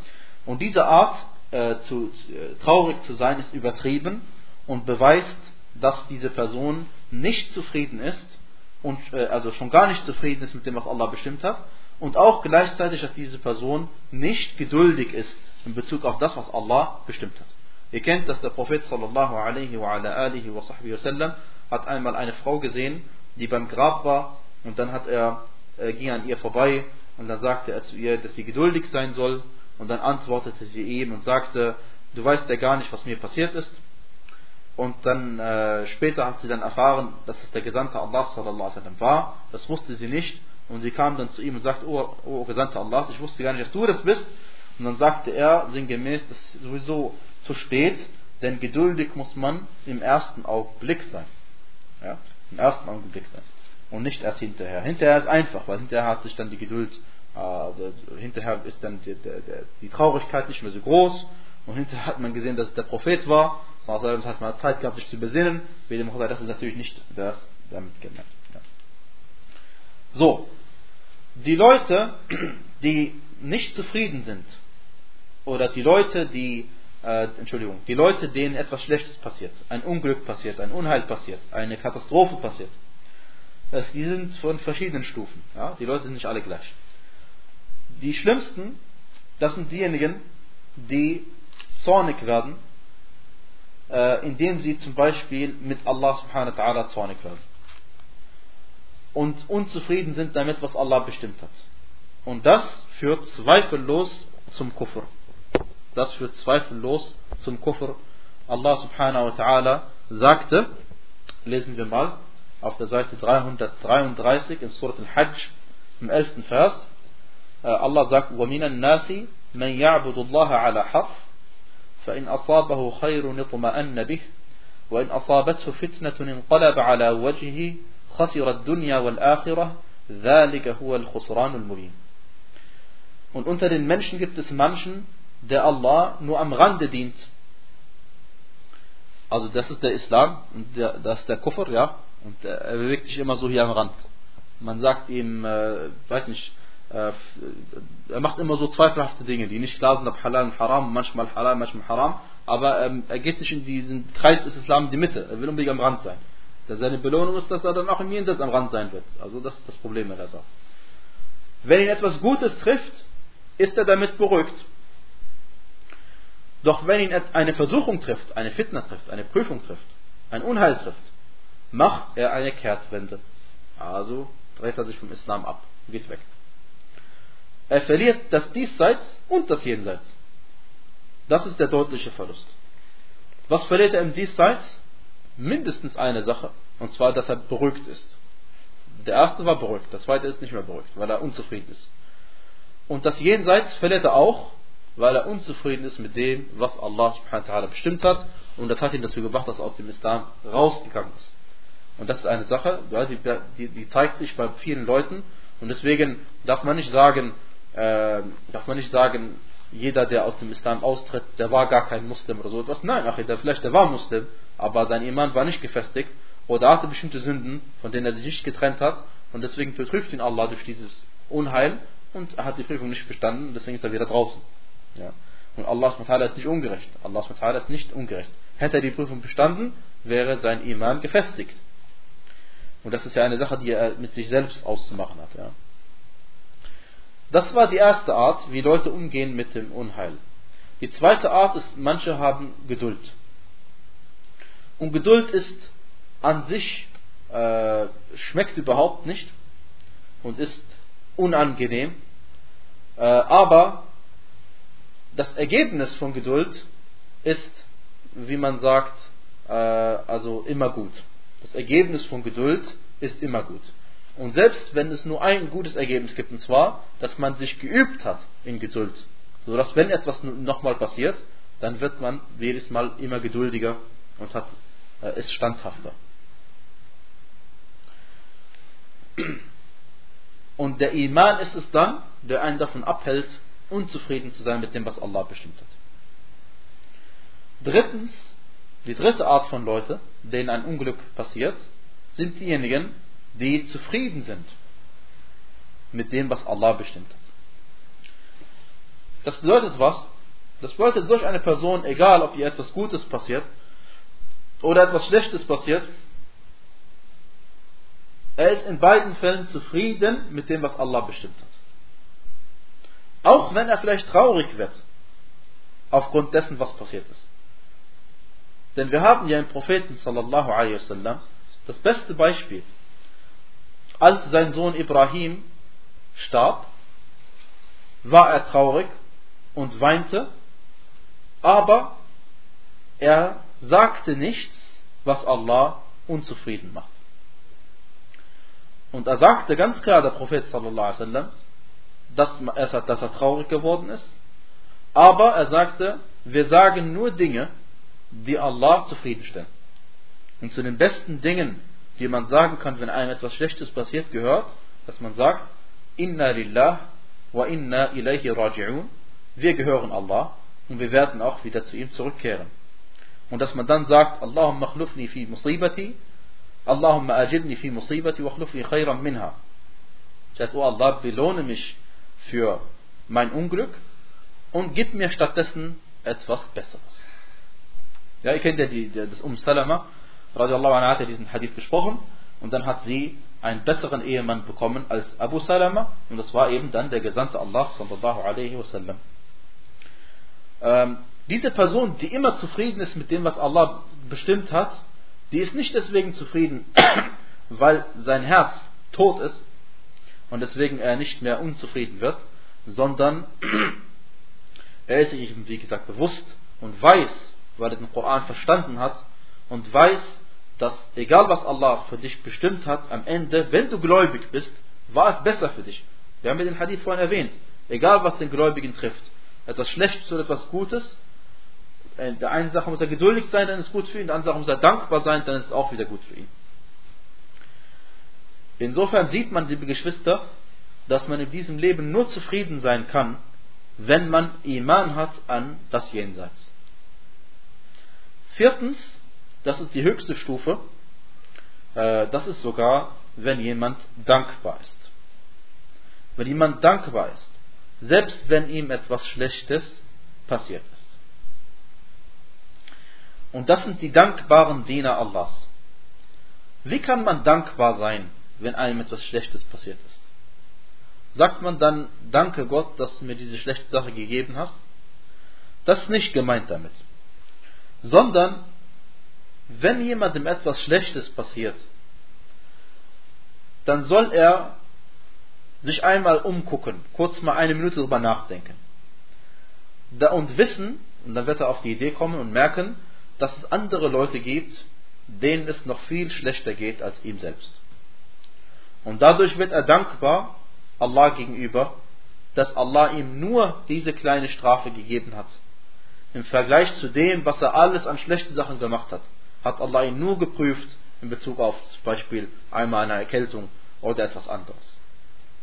Und diese Art äh, zu, äh, traurig zu sein ist übertrieben und beweist, dass diese Person nicht zufrieden ist und äh, also schon gar nicht zufrieden ist mit dem, was Allah bestimmt hat und auch gleichzeitig, dass diese Person nicht geduldig ist in Bezug auf das, was Allah bestimmt hat. Ihr kennt, dass der Prophet sallallahu alaihi wa ala alihi wa sahbihi wasallam hat einmal eine Frau gesehen, die beim Grab war und dann hat er, er ging an ihr vorbei und dann sagte er zu ihr, dass sie geduldig sein soll und dann antwortete sie ihm und sagte, du weißt ja gar nicht, was mir passiert ist. Und dann äh, später hat sie dann erfahren, dass es der Gesandte Allah sallallahu alaihi war. Das wusste sie nicht. Und sie kam dann zu ihm und sagte, oh, oh Gesandter Allah, ich wusste gar nicht, dass du das bist. Und dann sagte er sinngemäß, das ist sowieso zu spät, denn geduldig muss man im ersten Augenblick sein. Ja? Im ersten Augenblick sein. Und nicht erst hinterher. Hinterher ist einfach, weil hinterher hat sich dann die Geduld also hinterher ist dann die, die, die, Traurigkeit nicht mehr so groß und hinterher hat man gesehen, dass es der Prophet war. Das heißt, man hat Zeit gehabt, sich zu besinnen. Das ist natürlich nicht das damit gemeint. Ja. So, die Leute, die nicht zufrieden sind, oder die Leute, die, äh, Entschuldigung, die Leute, denen etwas Schlechtes passiert, ein Unglück passiert, ein Unheil passiert, eine Katastrophe passiert, das, die sind von verschiedenen Stufen. Ja? Die Leute sind nicht alle gleich. Die schlimmsten, das sind diejenigen, die zornig werden, äh, indem sie zum Beispiel mit Allah subhanahu wa ta'ala zornig werden. Und unzufrieden sind damit, was Allah bestimmt hat. Und das führt zweifellos zum Kufr. Das führt zweifellos zum Kufr. Allah subhanahu wa ta'ala sagte, lesen wir mal auf der Seite 333 in Surat al-Hajj im 11. Vers, Allah sagt, وَمِنَ النَّاسِ مَنْ يَعْبُدُ اللَّهَ عَلَى حَرْفٍ فإن أصابه خير اطمأن به وإن أصابته فتنة انقلب على وجهه خسر الدنيا والآخرة ذلك هو الخسران المبين Und unter den Menschen gibt es manchen, der Allah nur am Rande dient. Also das ist der Islam und der, das ist der Kufr, ja. Und er bewegt sich immer so hier am Rand. Man sagt ihm, äh, weiß nicht, äh, er macht immer so zweifelhafte Dinge, die nicht klar sind, ob halal und haram, manchmal halal, manchmal haram, aber ähm, er geht nicht in diesen Kreis des Islam in die Mitte, er will unbedingt am Rand sein. Seine Belohnung ist, dass er dann auch im Jenseits am Rand sein wird. Also das ist das Problem mit der Sache. Wenn ihn etwas Gutes trifft, ist er damit beruhigt. Doch wenn ihn eine Versuchung trifft, eine Fitna trifft, eine Prüfung trifft, ein Unheil trifft, macht er eine Kehrtwende. Also dreht er sich vom Islam ab, geht weg. Er verliert das Diesseits und das Jenseits. Das ist der deutliche Verlust. Was verliert er im Diesseits? Mindestens eine Sache, und zwar, dass er beruhigt ist. Der erste war beruhigt, der zweite ist nicht mehr beruhigt, weil er unzufrieden ist. Und das Jenseits verliert er auch, weil er unzufrieden ist mit dem, was Allah subhanahu wa bestimmt hat. Und das hat ihn dazu gebracht, dass er aus dem Islam rausgegangen ist. Und das ist eine Sache, die, die, die zeigt sich bei vielen Leuten. Und deswegen darf man nicht sagen, äh, darf man nicht sagen, jeder, der aus dem Islam austritt, der war gar kein Muslim oder so etwas. Nein, ach, der, vielleicht der war Muslim, aber sein Iman war nicht gefestigt oder hatte bestimmte Sünden, von denen er sich nicht getrennt hat und deswegen betrübt ihn Allah durch dieses Unheil und er hat die Prüfung nicht bestanden, deswegen ist er wieder draußen. Ja. Und Allah ist nicht ungerecht. Allah ist nicht ungerecht. Hätte er die Prüfung bestanden, wäre sein Iman gefestigt. Und das ist ja eine Sache, die er mit sich selbst auszumachen hat. Ja. Das war die erste Art, wie Leute umgehen mit dem Unheil. Die zweite Art ist, manche haben Geduld. Und Geduld ist an sich, äh, schmeckt überhaupt nicht und ist unangenehm. Äh, aber das Ergebnis von Geduld ist, wie man sagt, äh, also immer gut. Das Ergebnis von Geduld ist immer gut. Und selbst wenn es nur ein gutes Ergebnis gibt, und zwar, dass man sich geübt hat in Geduld, sodass wenn etwas nochmal passiert, dann wird man jedes Mal immer geduldiger und hat, äh, ist standhafter. Und der Iman ist es dann, der einen davon abhält, unzufrieden zu sein mit dem, was Allah bestimmt hat. Drittens, die dritte Art von Leute, denen ein Unglück passiert, sind diejenigen, die zufrieden sind mit dem, was Allah bestimmt hat. Das bedeutet was? Das bedeutet, solch eine Person, egal ob ihr etwas Gutes passiert oder etwas Schlechtes passiert, er ist in beiden Fällen zufrieden mit dem, was Allah bestimmt hat. Auch wenn er vielleicht traurig wird, aufgrund dessen, was passiert ist. Denn wir haben ja im Propheten sallallahu alaihi wasallam das beste Beispiel. Als sein Sohn Ibrahim starb, war er traurig und weinte, aber er sagte nichts, was Allah unzufrieden macht. Und er sagte ganz klar, der Prophet sallallahu alaihi wasallam, dass er, dass er traurig geworden ist, aber er sagte, wir sagen nur Dinge, die Allah zufriedenstellen. Und zu den besten Dingen, die man sagen kann, wenn einem etwas Schlechtes passiert, gehört, dass man sagt, Inna lillah wa inna ilayhi raji'un. Wir gehören Allah und wir werden auch wieder zu ihm zurückkehren. Und dass man dann sagt, Allahumma khlufni fi musibati, Allahumma ajidni fi musibati wa khlufni khayran minha. Das heißt, oh Allah, belohne mich für mein Unglück und gib mir stattdessen etwas Besseres. Ja, ihr kennt ja die, das Um Salama, radiallahu anha hat ja diesen Hadith gesprochen und dann hat sie einen besseren Ehemann bekommen als Abu Salama und das war eben dann der Gesandte Allah sallallahu alaihi wasallam. Ähm, diese Person, die immer zufrieden ist mit dem, was Allah bestimmt hat, die ist nicht deswegen zufrieden, weil sein Herz tot ist und deswegen er nicht mehr unzufrieden wird, sondern er ist sich, wie gesagt, bewusst und weiß, weil er den Koran verstanden hat und weiß, dass egal was Allah für dich bestimmt hat, am Ende, wenn du gläubig bist, war es besser für dich. Wir haben den Hadith vorhin erwähnt. Egal was den Gläubigen trifft, etwas Schlechtes oder etwas Gutes, in äh, der einen Sache muss er geduldig sein, dann ist es gut für ihn, in der anderen Sache muss er dankbar sein, dann ist es auch wieder gut für ihn. Insofern sieht man, liebe Geschwister, dass man in diesem Leben nur zufrieden sein kann, wenn man Iman hat an das Jenseits. Viertens, das ist die höchste Stufe, äh, das ist sogar, wenn jemand dankbar ist. Wenn jemand dankbar ist, selbst wenn ihm etwas Schlechtes passiert ist. Und das sind die dankbaren Diener Allahs. Wie kann man dankbar sein, wenn einem etwas Schlechtes passiert ist? Sagt man dann, danke Gott, dass du mir diese schlechte Sache gegeben hast? Das ist nicht gemeint damit. Sondern wenn jemandem etwas Schlechtes passiert, dann soll er sich einmal umgucken, kurz mal eine Minute darüber nachdenken. und wissen, und dann wird er auf die Idee kommen und merken, dass es andere Leute gibt, denen es noch viel schlechter geht als ihm selbst. Und dadurch wird er dankbar Allah gegenüber, dass Allah ihm nur diese kleine Strafe gegeben hat. Im Vergleich zu dem, was er alles an schlechten Sachen gemacht hat hat Allah ihn nur geprüft in Bezug auf zum Beispiel einmal eine Erkältung oder etwas anderes.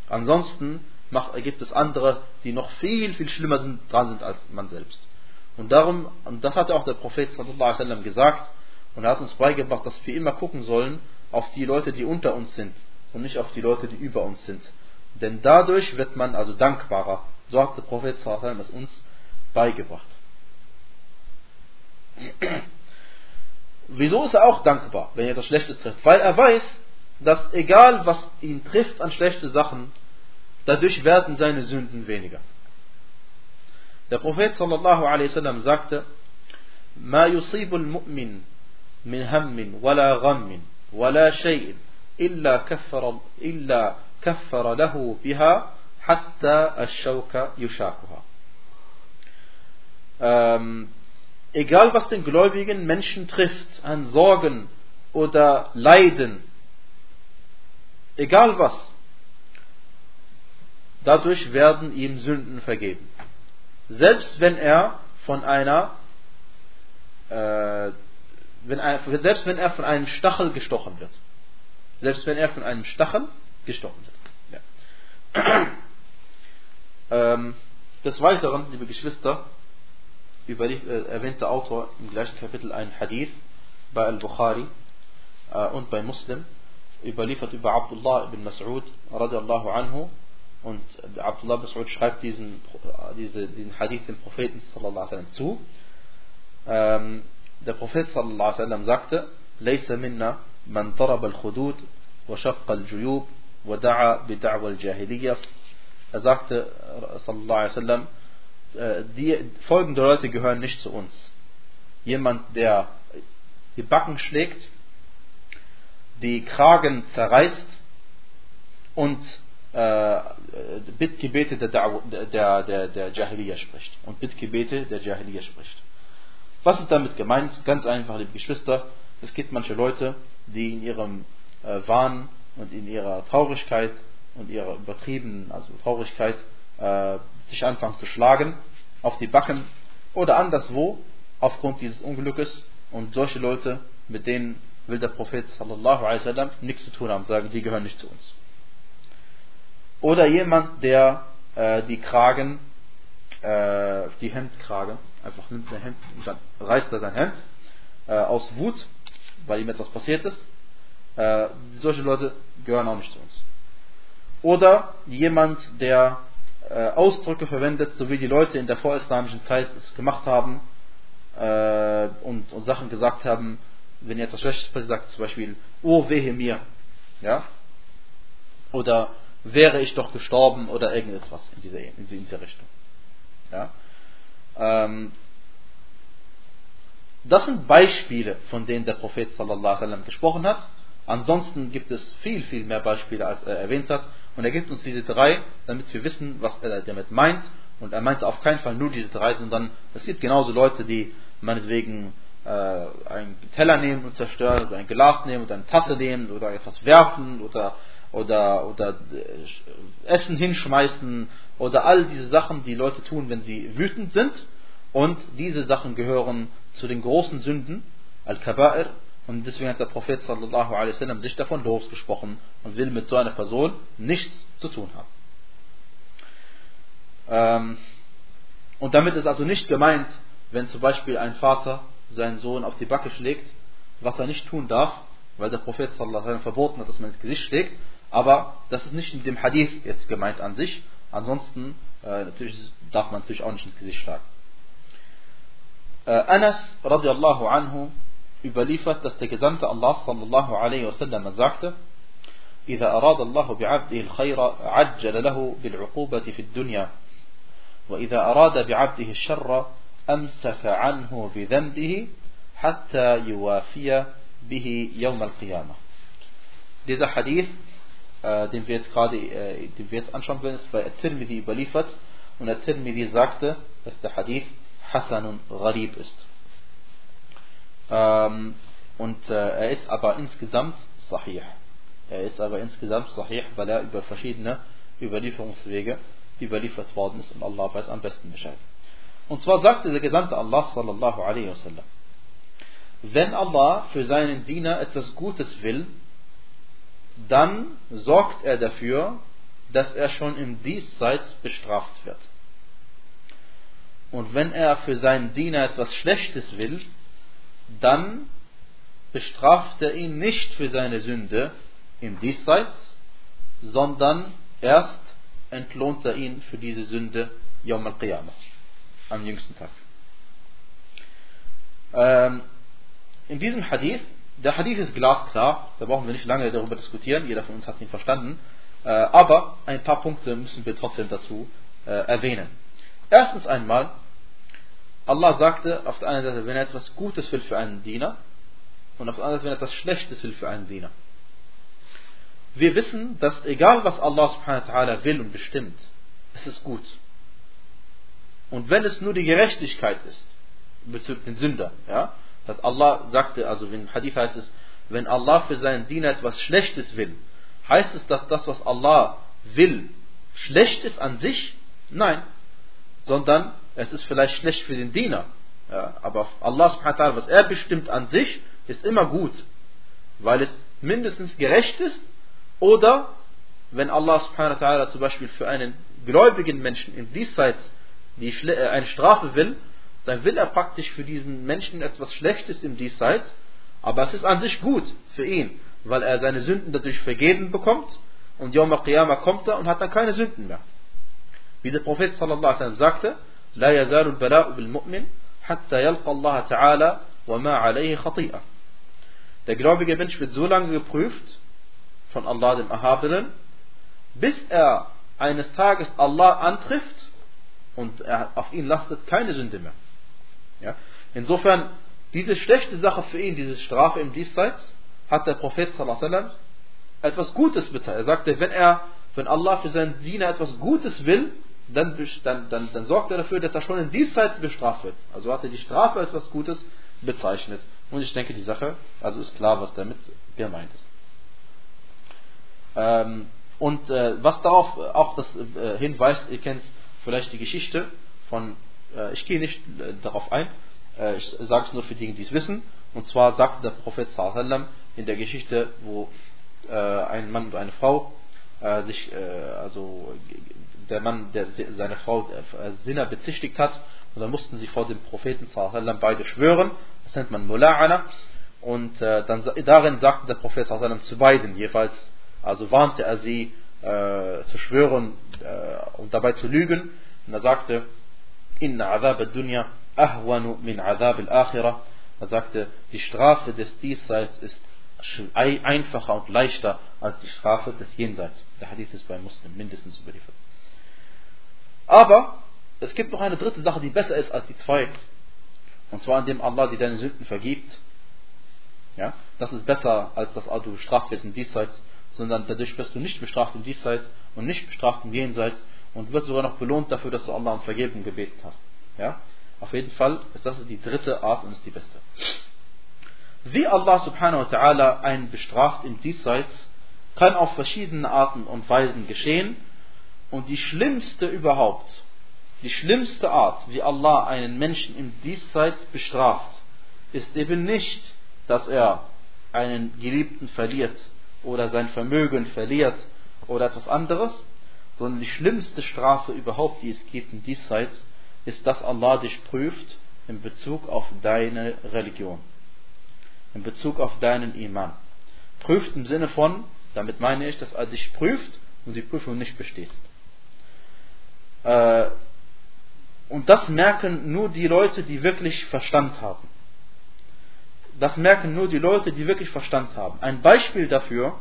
Ansonsten gibt es andere, die noch viel, viel schlimmer sind, dran sind als man selbst. Und darum, und das hat auch der Prophet gesagt, und er hat uns beigebracht, dass wir immer gucken sollen auf die Leute, die unter uns sind und nicht auf die Leute, die über uns sind. Denn dadurch wird man also dankbarer. So hat der Prophet wasallam es uns beigebracht. Wieso ist er auch dankbar, wenn er etwas Schlechtes trifft? Weil er weiß, dass egal was ihn trifft an schlechte Sachen, dadurch werden seine Sünden weniger. Der Prophet sallallahu alaihi wasallam sagte: "Ma yusibu al-mu'min min hammin wala ghammin wala shay'in illa kaffara illa kaffara lahu biha hatta ash-shawka yushakuha." Ähm, egal was den gläubigen Menschen trifft an Sorgen oder Leiden, egal was, dadurch werden ihm Sünden vergeben. Selbst wenn er von einer, äh, wenn er, selbst wenn er von einem Stachel gestochen wird. Selbst wenn er von einem Stachel gestochen wird. Ja. Ähm, des Weiteren, liebe Geschwister, äh, erwähnt der Autor im gleichen Kapitel einen Hadith bei Al-Bukhari äh, und bei Muslim, überliefert über Abdullah ibn Mas'ud radiallahu anhu und Abdullah ibn Mas'ud schreibt diesen, äh, diese, diesen Hadith dem Propheten sallallahu sallam, zu. Ähm, der Prophet sallallahu sallam, sagte, Laysa minna من ضرب الخدود وشق الجيوب ودعا بدعوى الجاهلية. Er sagte sallallahu alaihi wasallam, äh, die folgende Leute gehören nicht zu uns. Jemand, der die Backen schlägt, die Kragen zerreißt und äh, Bittgebete der, der, der, der Jahiliya spricht. Und Bittgebete der Jahiliya spricht. Was ist damit gemeint? Ganz einfach, liebe Geschwister. Es gibt manche Leute, die in ihrem äh, Wahn und in ihrer Traurigkeit und ihrer übertriebenen also Traurigkeit äh, sich anfangen zu schlagen auf die Backen oder anderswo aufgrund dieses Unglückes und solche Leute, mit denen will der Prophet sallallahu alaihi wasallam nichts zu tun haben, sagen, die gehören nicht zu uns. Oder jemand, der äh, die Kragen, äh, die Hemdkragen, einfach nimmt sein Hemd und dann reißt er sein Hemd äh, aus Wut, weil ihm etwas passiert ist. Äh, solche Leute gehören auch nicht zu uns. Oder jemand, der äh, Ausdrücke verwendet, so wie die Leute in der vorislamischen Zeit es gemacht haben äh, und, und, Sachen gesagt haben, wenn ihr etwas Schlechtes sagt zum Beispiel, oh wehe mir, ja, oder wäre ich doch gestorben oder irgendetwas in dieser, in dieser Richtung. Ja. Ähm, das sind Beispiele, von denen der Prophet sallallahu gesprochen hat. Ansonsten gibt es viel, viel mehr Beispiele, als er erwähnt hat. Und er gibt uns diese drei, damit wir wissen, was er damit meint. Und er meinte auf keinen Fall nur diese drei, sondern es gibt genauso Leute, die meinetwegen äh, einen Teller nehmen und zerstören, oder ein Glas nehmen oder eine Tasse nehmen oder etwas werfen oder, oder, oder äh, Essen hinschmeißen oder all diese Sachen, die Leute tun, wenn sie wütend sind. Und diese Sachen gehören zu den großen Sünden, Al-Kaba'ir, und deswegen hat der Prophet sallallahu alaihi wasallam sich davon losgesprochen und will mit so einer Person nichts zu tun haben. Ähm, und damit ist also nicht gemeint, wenn zum Beispiel ein Vater seinen Sohn auf die Backe schlägt, was er nicht tun darf, weil der Prophet sallallahu alaihi wasallam verboten hat, dass man ins Gesicht schlägt. Aber das ist nicht in dem Hadith jetzt gemeint an sich. Ansonsten äh, natürlich darf man natürlich auch nicht ins Gesicht schlagen. Äh, Anas radiallahu anhu überliefert, dass der Gesandte Allah sallallahu alaihi wasallam sagte, إذا أراد الله بعبده الخير عجل له بالعقوبة في الدنيا وإذا أراد بعبده الشر أمسك عنه بذنبه حتى يوافي به يوم القيامة Dieser Hadith, äh, den wir jetzt gerade äh, den wir jetzt anschauen werden, ist bei At-Tirmidhi überliefert und At-Tirmidhi sagte, dass der Hadith Hasanun Gharib ist. Ähm, und äh, er ist aber insgesamt sahih. Er ist aber insgesamt sahih, weil er über verschiedene Überlieferungswege überliefert worden ist und Allah weiß am besten Bescheid. Und zwar sagte der Gesandte Allah sallallahu alaihi wasallam, wenn Allah für seinen Diener etwas Gutes will, dann sorgt er dafür, dass er schon im Diesseits bestraft wird. Und wenn er für seinen Diener etwas Schlechtes will, dann bestraft er ihn nicht für seine Sünde im Diesseits, sondern erst entlohnt er ihn für diese Sünde Yom al-Qiyamah, am jüngsten Tag. Ähm, in diesem Hadith, der Hadith ist glasklar, da brauchen wir nicht lange darüber diskutieren, jeder von uns hat ihn verstanden, äh, aber ein paar Punkte müssen wir trotzdem dazu äh, erwähnen. Erstens einmal, Allah sagte auf der einen Seite, wenn er etwas Gutes will für einen Diener und auf der anderen Seite, wenn er etwas Schlechtes will für einen Diener. Wir wissen, dass egal was Allah subhanahu wa ta'ala will und bestimmt, es ist gut. Und wenn es nur die Gerechtigkeit ist, bezüglich den Sünder, ja, dass Allah sagte, also im Hadith heißt es, wenn Allah für seinen Diener etwas Schlechtes will, heißt es, dass das, was Allah will, schlecht ist an sich? Nein. Sondern es ist vielleicht schlecht für den Diener. Ja, aber Allah subhanahu wa ta'ala, was er bestimmt an sich, ist immer gut. Weil es mindestens gerecht ist oder wenn Allah subhanahu wa ta'ala zum Beispiel für einen gläubigen Menschen im Diesseits die, äh, eine Strafe will, dann will er praktisch für diesen Menschen etwas Schlechtes im Diesseits, aber es ist an sich gut für ihn, weil er seine Sünden dadurch vergeben bekommt und Yom al-Qiyamah kommt er und hat dann keine Sünden mehr. Wie der Prophet sallallahu alaihi wasallam sagte, لا يزال البلاء بالمؤمن حتى يلقى الله تعالى وما عليه خطيئة. Der gläubige Mensch wird so lange geprüft von Allah dem Erhabenen, bis er eines Tages Allah antrifft und er, auf ihn lastet keine Sünde mehr. Ja? Insofern, diese schlechte Sache für ihn, diese Strafe im Diesseits, hat der Prophet sallam, etwas Gutes beteiligt. Er sagte, wenn er, wenn Allah für seinen Diener etwas Gutes will, dann, dann, dann, dann sorgt er dafür, dass er schon im Diesseits bestraft wird. Also hat er die Strafe als etwas Gutes bezeichnet. Und ich denke, die Sache, also ist klar, was damit gemeint ist. Ähm, und äh, was darauf auch das äh, hinweist, ihr kennt vielleicht die Geschichte von, äh, ich gehe nicht äh, darauf ein, äh, ich sage es nur für diejenigen, die es wissen. Und zwar sagte der Prophet sallam in der Geschichte, wo äh, ein Mann und eine Frau sich, also der Mann, der seine Frau Sinner bezichtigt hat, und dann mussten sie vor dem Propheten sallam beide schwören. Das nennt man Mula'ana. Und dann darin sagte der Prophet sallam zu beiden jeweils, also warnte er sie äh, zu schwören äh, und dabei zu lügen. Und er sagte, Inna Azab al-Dunya ahwanu min Azab al-Akhirah. Er sagte, die Strafe des Diesseits ist einfacher und leichter als die Strafe des Jenseits. Der Hadith ist bei Muslim mindestens überliefert. Aber es gibt noch eine dritte Sache, die besser ist als die zwei. Und zwar indem Allah dir deine Sünden vergibt. Ja, das ist besser als dass du bestraft wirst im Diesseits sondern dadurch wirst du nicht bestraft im Diesseits und nicht bestraft im Jenseits und wirst sogar noch belohnt dafür, dass du Allah um Vergebung gebeten hast. Ja? Auf jeden Fall ist das die dritte Art und ist die beste. Wie Allah subhanahu wa ta'ala einen bestraft im Diesseits, kann auf verschiedene Arten und Weisen geschehen. Und die schlimmste überhaupt, die schlimmste Art, wie Allah einen Menschen im Diesseits bestraft, ist eben nicht, dass er einen Geliebten verliert oder sein Vermögen verliert oder etwas anderes, sondern die schlimmste Strafe überhaupt, die es gibt in diesseits, ist, dass Allah dich prüft in Bezug auf deine Religion, in Bezug auf deinen Iman. Prüft im Sinne von, damit meine ich, dass er dich prüft und die Prüfung nicht besteht. Äh, und das merken nur die Leute, die wirklich Verstand haben das merken nur die Leute, die wirklich Verstand haben. Ein Beispiel dafür,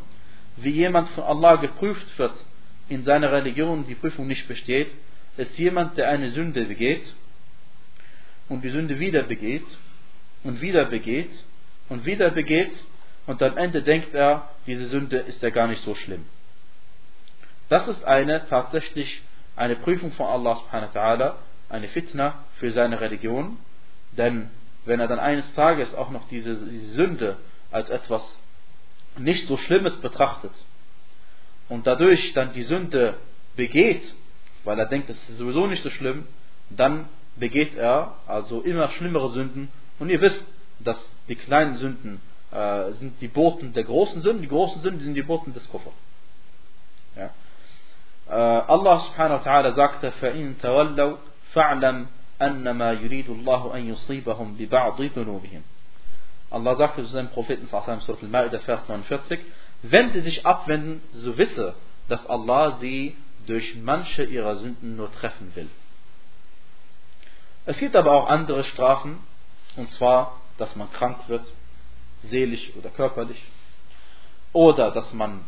wie jemand von Allah geprüft wird in seiner Religion die Prüfung nicht besteht, ist jemand, der eine Sünde begeht und die Sünde wieder begeht und wieder begeht und wieder begeht und am Ende denkt er, diese Sünde ist ja gar nicht so schlimm. Das ist eine tatsächlich eine Prüfung von Allah subhanahu wa ta'ala, eine Fitna für seine Religion, denn wenn er dann eines Tages auch noch diese, diese Sünde als etwas nicht so Schlimmes betrachtet und dadurch dann die Sünde begeht, weil er denkt, es ist sowieso nicht so schlimm, dann begeht er also immer schlimmere Sünden. Und ihr wisst, dass die kleinen Sünden äh, sind die Boten der großen Sünden, die großen Sünden sind die Boten des Kuffer. Ja. Allah subhanahu wa ta'ala sagte, فَإِن تَوَلَّوْا فَاعْلَمْ أَنَّمَا يُرِيدُ اللَّهُ أَن يُصِيبَهُم بِبَعْضِ ذُنُوبِهِمْ Allah sagte zu seinem Propheten, Surah Al-Ma'idah, Vers 49, wenn sie sich abwenden, so wisse, dass Allah sie durch manche ihrer Sünden nur treffen will. Es gibt aber auch andere Strafen, und zwar, dass man krank wird, seelisch oder körperlich, oder dass man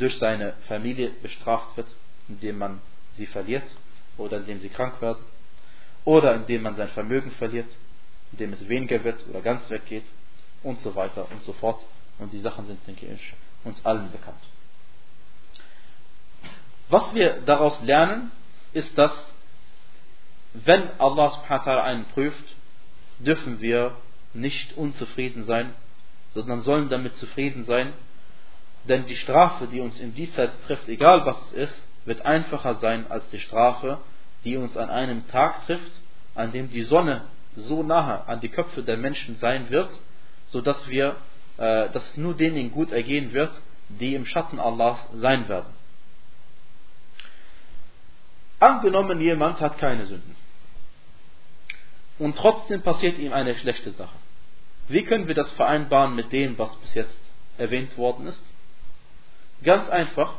durch seine Familie bestraft wird, indem man sie verliert oder indem sie krank werden, oder indem man sein Vermögen verliert, indem es weniger wird oder ganz weggeht und so weiter und so fort. Und die Sachen sind, denke ich, uns allen bekannt. Was wir daraus lernen, ist, dass wenn Allah subhanahu wa einen prüft, dürfen wir nicht unzufrieden sein, sondern sollen damit zufrieden sein, denn die Strafe, die uns im Diesseits trifft, egal was es ist, wird einfacher sein als die Strafe, die uns an einem Tag trifft, an dem die Sonne so nahe an die Köpfe der Menschen sein wird, so dass wir, äh, dass nur denen gut ergehen wird, die im Schatten Allahs sein werden. Angenommen, jemand hat keine Sünden. Und trotzdem passiert ihm eine schlechte Sache. Wie können wir das vereinbaren mit dem, was bis jetzt erwähnt worden ist? Ganz einfach.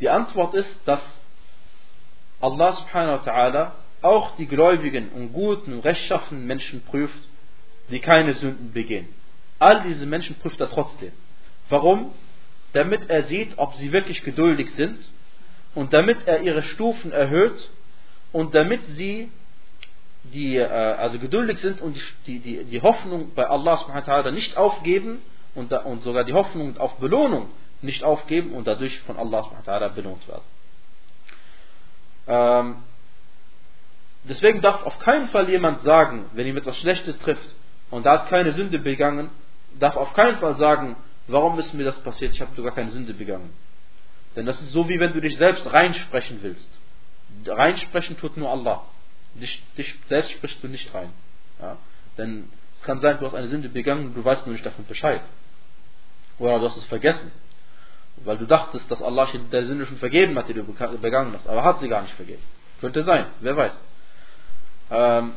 Die Antwort ist, dass Allah subhanahu wa ta'ala auch die gläubigen und guten und rechtschaffenen Menschen prüft, die keine Sünden begehen. All diese Menschen prüft er trotzdem. Warum? Damit er sieht, ob sie wirklich geduldig sind und damit er ihre Stufen erhöht und damit sie die äh, also geduldig sind und die, die, die Hoffnung bei Allah subhanahu nicht aufgeben und, und sogar die Hoffnung auf Belohnung nicht aufgeben und dadurch von Allah subhanahu belohnt werden. Ähm, deswegen darf auf keinen Fall jemand sagen, wenn ihm etwas Schlechtes trifft und er hat keine Sünde begangen, darf auf keinen Fall sagen, warum ist mir das passiert, ich habe sogar keine Sünde begangen. Denn das ist so, wie wenn du dich selbst reinsprechen willst. Reinsprechen tut nur Allah. Dich, dich selbst sprichst du nicht rein. Ja? Denn es kann sein, du hast eine Sünde begangen und du weißt nur nicht davon Bescheid. Oder du hast es vergessen. Weil du dachtest, dass Allah der Sünde schon vergeben hat, die du begangen hast. Aber hat sie gar nicht vergeben. Könnte sein, wer weiß. Ähm,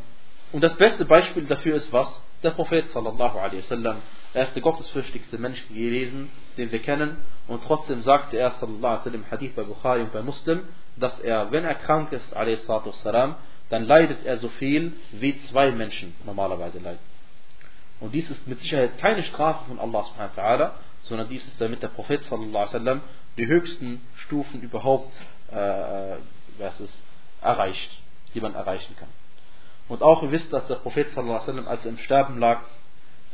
und das beste Beispiel dafür ist was? Der Prophet sallallahu alaihi wasallam. Er ist der gottesfürchtigste Mensch gewesen, den wir kennen. Und trotzdem sagte er sallallahu alaihi wasallam Hadith bei Bukhari und bei Muslim, dass er, wenn er krank ist, alaihi sallam, dann leidet er so viel, wie zwei Menschen normalerweise leiden. Und dies ist mit Sicherheit keine Strafe von Allah subhanahu wa ta'ala, sondern dies ist damit der Prophet wasallam die höchsten Stufen überhaupt äh, was ist, erreicht, die man erreichen kann. Und auch ihr wisst, dass der Prophet wasallam, als er im Sterben lag,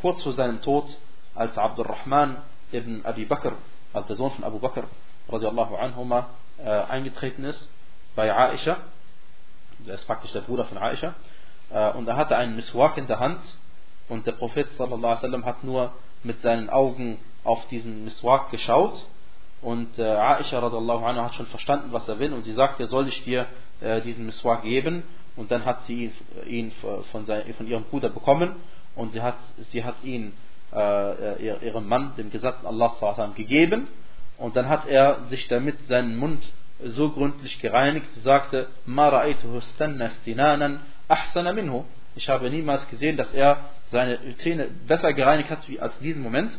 kurz vor seinem Tod, als Abdurrahman ibn Abi Bakr, als der Sohn von Abu Bakr, radiallahu anhuma, äh, eingetreten ist, bei Aisha, der ist praktisch der Bruder von Aisha, äh, und er hatte einen Miswak in der Hand, und der Prophet sallallahu wasallam hat nur mit seinen Augen auf diesen Miswak geschaut. Und äh, Aisha radiallahu anha hat schon verstanden, was er will. Und sie sagte, soll ich dir äh, diesen Miswak geben. Und dann hat sie ihn, ihn von, sein, von, ihrem Bruder bekommen. Und sie hat, sie hat ihn äh, ihrem Mann, dem Gesandten Allah gegeben. Und dann hat er sich damit seinen Mund so gründlich gereinigt, sie sagte, Ma ahsana minhu. Ich habe niemals gesehen, dass er seine Zähne besser gereinigt hat als diesen Moment.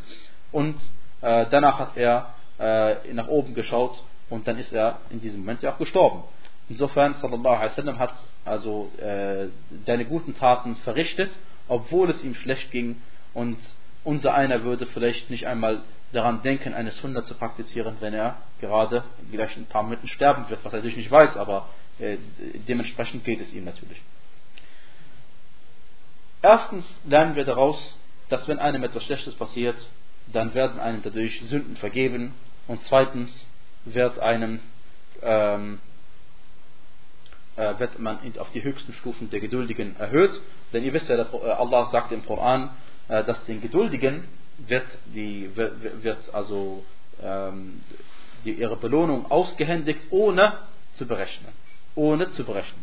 Und äh, danach hat er äh, nach oben geschaut und dann ist er in diesem Moment ja auch gestorben. Insofern, sallallahu alaihi wasallam hat also äh, seine guten Taten verrichtet, obwohl es ihm schlecht ging und unser einer würde vielleicht nicht einmal daran denken, eine Sunna zu praktizieren, wenn er gerade gleich ein paar Minuten sterben wird, was er natürlich nicht weiß, aber äh, dementsprechend geht es ihm natürlich. Erstens lernen wir daraus, dass wenn einem etwas Schlechtes passiert, dann werden einem dadurch Sünden vergeben und zweitens wird einem ähm, äh, wird man auf die höchsten Stufen der Geduldigen erhöht. Denn ihr wisst ja, äh, Allah sagt im Koran, äh, dass den Geduldigen wird, die, wird also ähm, die, ihre Belohnung ausgehändigt, ohne zu berechnen. Ohne zu berechnen.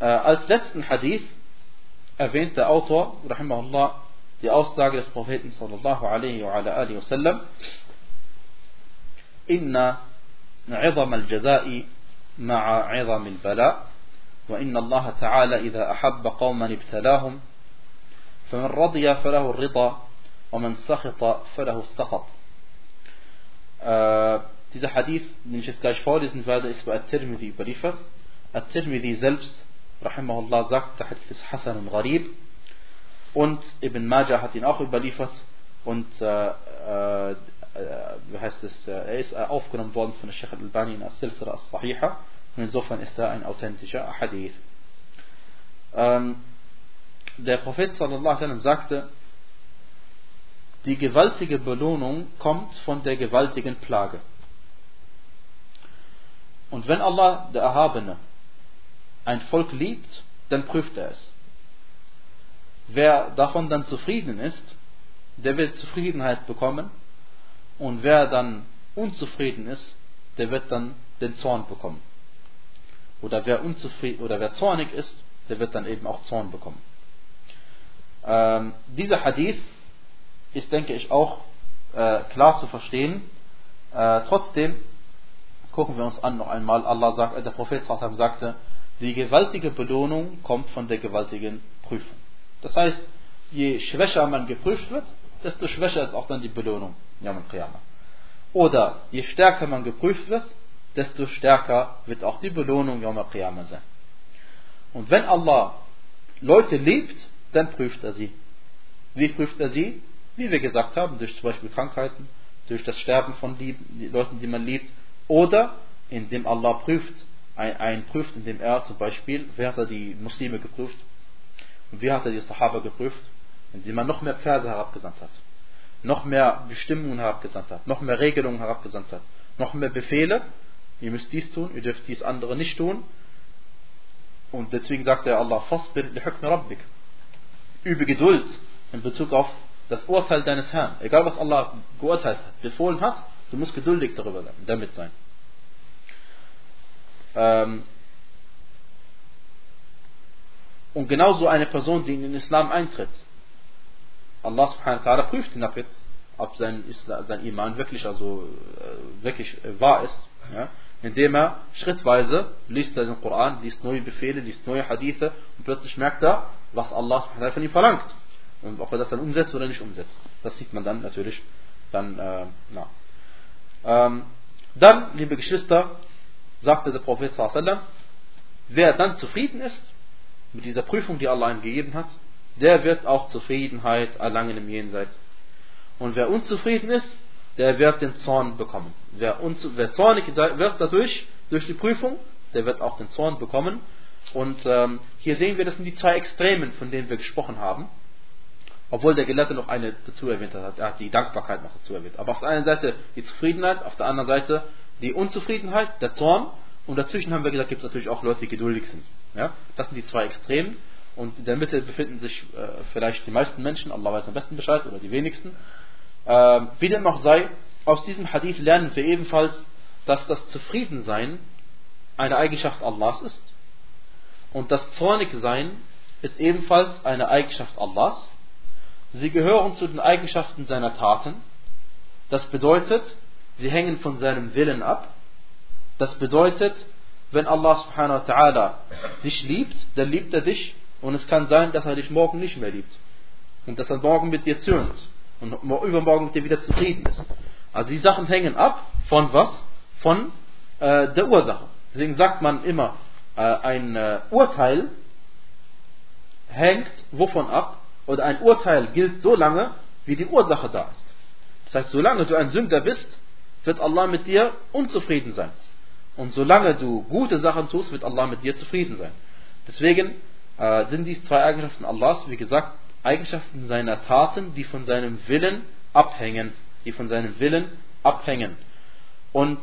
Äh, als letzten Hadith erwähnt der Autor, rahimahullah, die Aussage des Propheten sallallahu alaihi wa sallam, إن عظم الجزاء مع عظم البلاء وإن الله تعالى إذا أحب قوما ابتلاهم فمن رضي فله الرضا ومن سخط فله السخط äh, dieser Hadith, den ich jetzt gleich vorlesen werde, ist bei At-Tirmidhi überliefert. At-Tirmidhi selbst, rahimahullah, sagt, der Hadith ist Hassan und Gharib. Und Ibn Majah hat ihn auch überliefert. Und äh, äh, wie heißt es, er ist aufgenommen worden von Sheikh al-Albani in As-Silsira As-Sahiha. Und insofern ist er ein authentischer Hadith. Ähm, der Prophet sallallahu alaihi wasallam sagte, die gewaltige Belohnung kommt von der gewaltigen Plage. Und wenn Allah, der Erhabene, ein Volk liebt, dann prüft er es. Wer davon dann zufrieden ist, der wird Zufriedenheit bekommen. Und wer dann unzufrieden ist, der wird dann den Zorn bekommen. Oder wer, unzufrieden, oder wer zornig ist, der wird dann eben auch Zorn bekommen. Ähm, dieser Hadith ist, denke ich, auch äh, klar zu verstehen. Äh, trotzdem gucken wir uns an noch einmal. Allah sagt, äh, der Prophet sagte, die gewaltige Belohnung kommt von der gewaltigen Prüfung. Das heißt, je schwächer man geprüft wird, desto schwächer ist auch dann die Belohnung. Oder je stärker man geprüft wird, desto stärker wird auch die Belohnung Yom Qiyamah sein. Und wenn Allah Leute liebt, dann prüft er sie. Wie prüft er sie? Wie wir gesagt haben, durch zum Beispiel Krankheiten, durch das Sterben von Leuten, die man liebt, oder indem Allah prüft, einen prüft, indem er zum Beispiel, wer hat er die Muslime geprüft und wie hat er die Sahaba geprüft, indem er noch mehr Verse herabgesandt hat, noch mehr Bestimmungen herabgesandt hat, noch mehr Regelungen herabgesandt hat, noch mehr Befehle, ihr müsst dies tun, ihr dürft dies andere nicht tun. Und deswegen sagt er Allah. Übe Geduld in Bezug auf das Urteil deines Herrn. Egal was Allah geurteilt hat, befohlen hat, du musst geduldig darüber damit sein. Ähm und genauso eine Person, die in den Islam eintritt. Allah subhanahu wa ta'ala prüft ihn damit, ob sein, Islam, sein Iman wirklich, also, äh, wirklich äh, wahr ist. Ja? Indem er schrittweise liest er den Koran, liest neue Befehle, liest neue Hadithe und plötzlich merkt er, was Allah subhanahu wa ta'ala von ihm verlangt und ob er das dann umsetzt oder nicht umsetzt. Das sieht man dann natürlich dann äh, na. Ähm, dann, liebe Geschwister, sagte der Prophet sallam, wer dann zufrieden ist mit dieser Prüfung, die Allah ihm gegeben hat, der wird auch Zufriedenheit erlangen im Jenseits. Und wer unzufrieden ist, der wird den Zorn bekommen. Wer, wer zornig wird dadurch, durch die Prüfung, der wird auch den Zorn bekommen. Und ähm, hier sehen wir, das sind die zwei Extremen, von denen wir gesprochen haben. Obwohl der Gelehrte noch eine dazu erwähnt hat. Er hat die Dankbarkeit noch dazu erwähnt. Aber auf der einen Seite die Zufriedenheit, auf der anderen Seite die Unzufriedenheit, der Zorn. Und dazwischen haben wir gesagt, gibt es natürlich auch Leute, die geduldig sind. Ja? Das sind die zwei Extremen. Und in der Mitte befinden sich äh, vielleicht die meisten Menschen, Allah weiß am besten Bescheid, oder die wenigsten. Äh, wie dem auch sei, aus diesem Hadith lernen wir ebenfalls, dass das Zufriedensein eine Eigenschaft Allahs ist. Und das Zornigsein ist ebenfalls eine Eigenschaft Allahs. Sie gehören zu den Eigenschaften seiner Taten. Das bedeutet, sie hängen von seinem Willen ab. Das bedeutet, wenn Allah subhanahu wa ta'ala dich liebt, dann liebt er dich und es kann sein, dass er dich morgen nicht mehr liebt. Und dass er morgen mit dir zürnt und übermorgen mit dir wieder zufrieden ist. Also die Sachen hängen ab von was? Von äh, der Ursache. Deswegen sagt man immer, äh, ein äh, Urteil hängt wovon ab? oder ein Urteil gilt so lange, wie die Ursache da ist. Das heißt, solange du ein Sünder bist, wird Allah mit dir unzufrieden sein. Und solange du gute Sachen tust, wird Allah mit dir zufrieden sein. Deswegen äh, sind dies zwei Eigenschaften Allahs, wie gesagt, Eigenschaften seiner Taten, die von seinem Willen abhängen. Die von seinem Willen abhängen. Und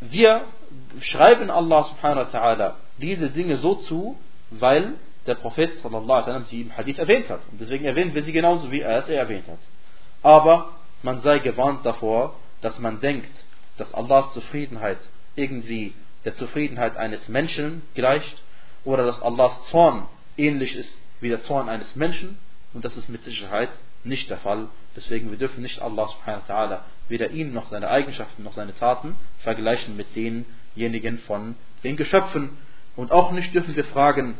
wir schreiben Allah subhanahu wa ta'ala diese Dinge so zu, weil der Prophet sallallahu alaihi sie im Hadith erwähnt hat. Und deswegen erwähnen wir sie genauso, wie er es erwähnt hat. Aber man sei gewarnt davor, dass man denkt, dass Allahs Zufriedenheit irgendwie der Zufriedenheit eines Menschen gleicht oder dass Allahs Zorn ähnlich ist wie der Zorn eines Menschen. und das ist mit Sicherheit nicht der Fall. Deswegen wir dürfen nicht Allah subhanahu wa ta'ala weder ihn noch seine Eigenschaften noch seine Taten vergleichen mit denjenigen von den Geschöpfen. Und auch nicht dürfen wir fragen,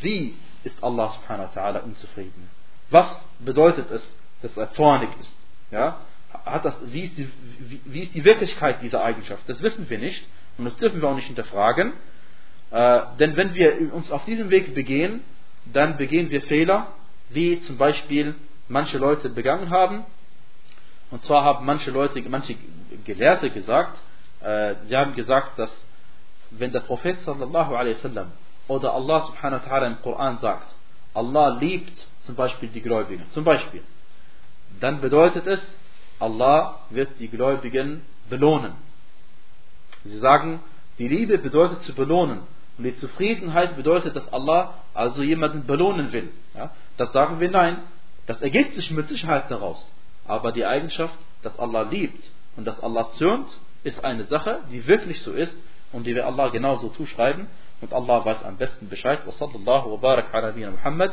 wie ist Allah subhanahu wa ta'ala unzufrieden? Was bedeutet es, dass er zornig ist? Ja? Hat das, wie, ist die, wie, wie ist die Wirklichkeit dieser Eigenschaft? Das wissen wir nicht und das dürfen wir auch nicht hinterfragen. Äh, denn wenn wir uns auf diesem Weg begehen, dann begehen wir Fehler, wie zum Beispiel manche Leute begangen haben. Und zwar haben manche Leute, manche Gelehrte gesagt, äh, sie haben gesagt, dass wenn der Prophet sallallahu alaihi wasallam oder Allah subhanahu wa ta'ala im Koran sagt, Allah liebt zum Beispiel die Gläubigen, zum Beispiel, dann bedeutet es, Allah wird die Gläubigen belohnen. Sie sagen, die Liebe bedeutet zu belohnen. Und die Zufriedenheit bedeutet, dass Allah also jemanden belohnen will. Ja? Das sagen wir nein. Das ergibt sich mit Sicherheit daraus. Aber die Eigenschaft, dass Allah liebt und dass Allah zürnt, ist eine Sache, die wirklich so ist und die wir Allah genauso zuschreiben. Und Allah weiß am besten Bescheid. Wa sallallahu wa barak ala Muhammad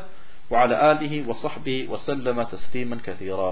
wa ala alihi wa sahbihi wa sallama tasliman kathira.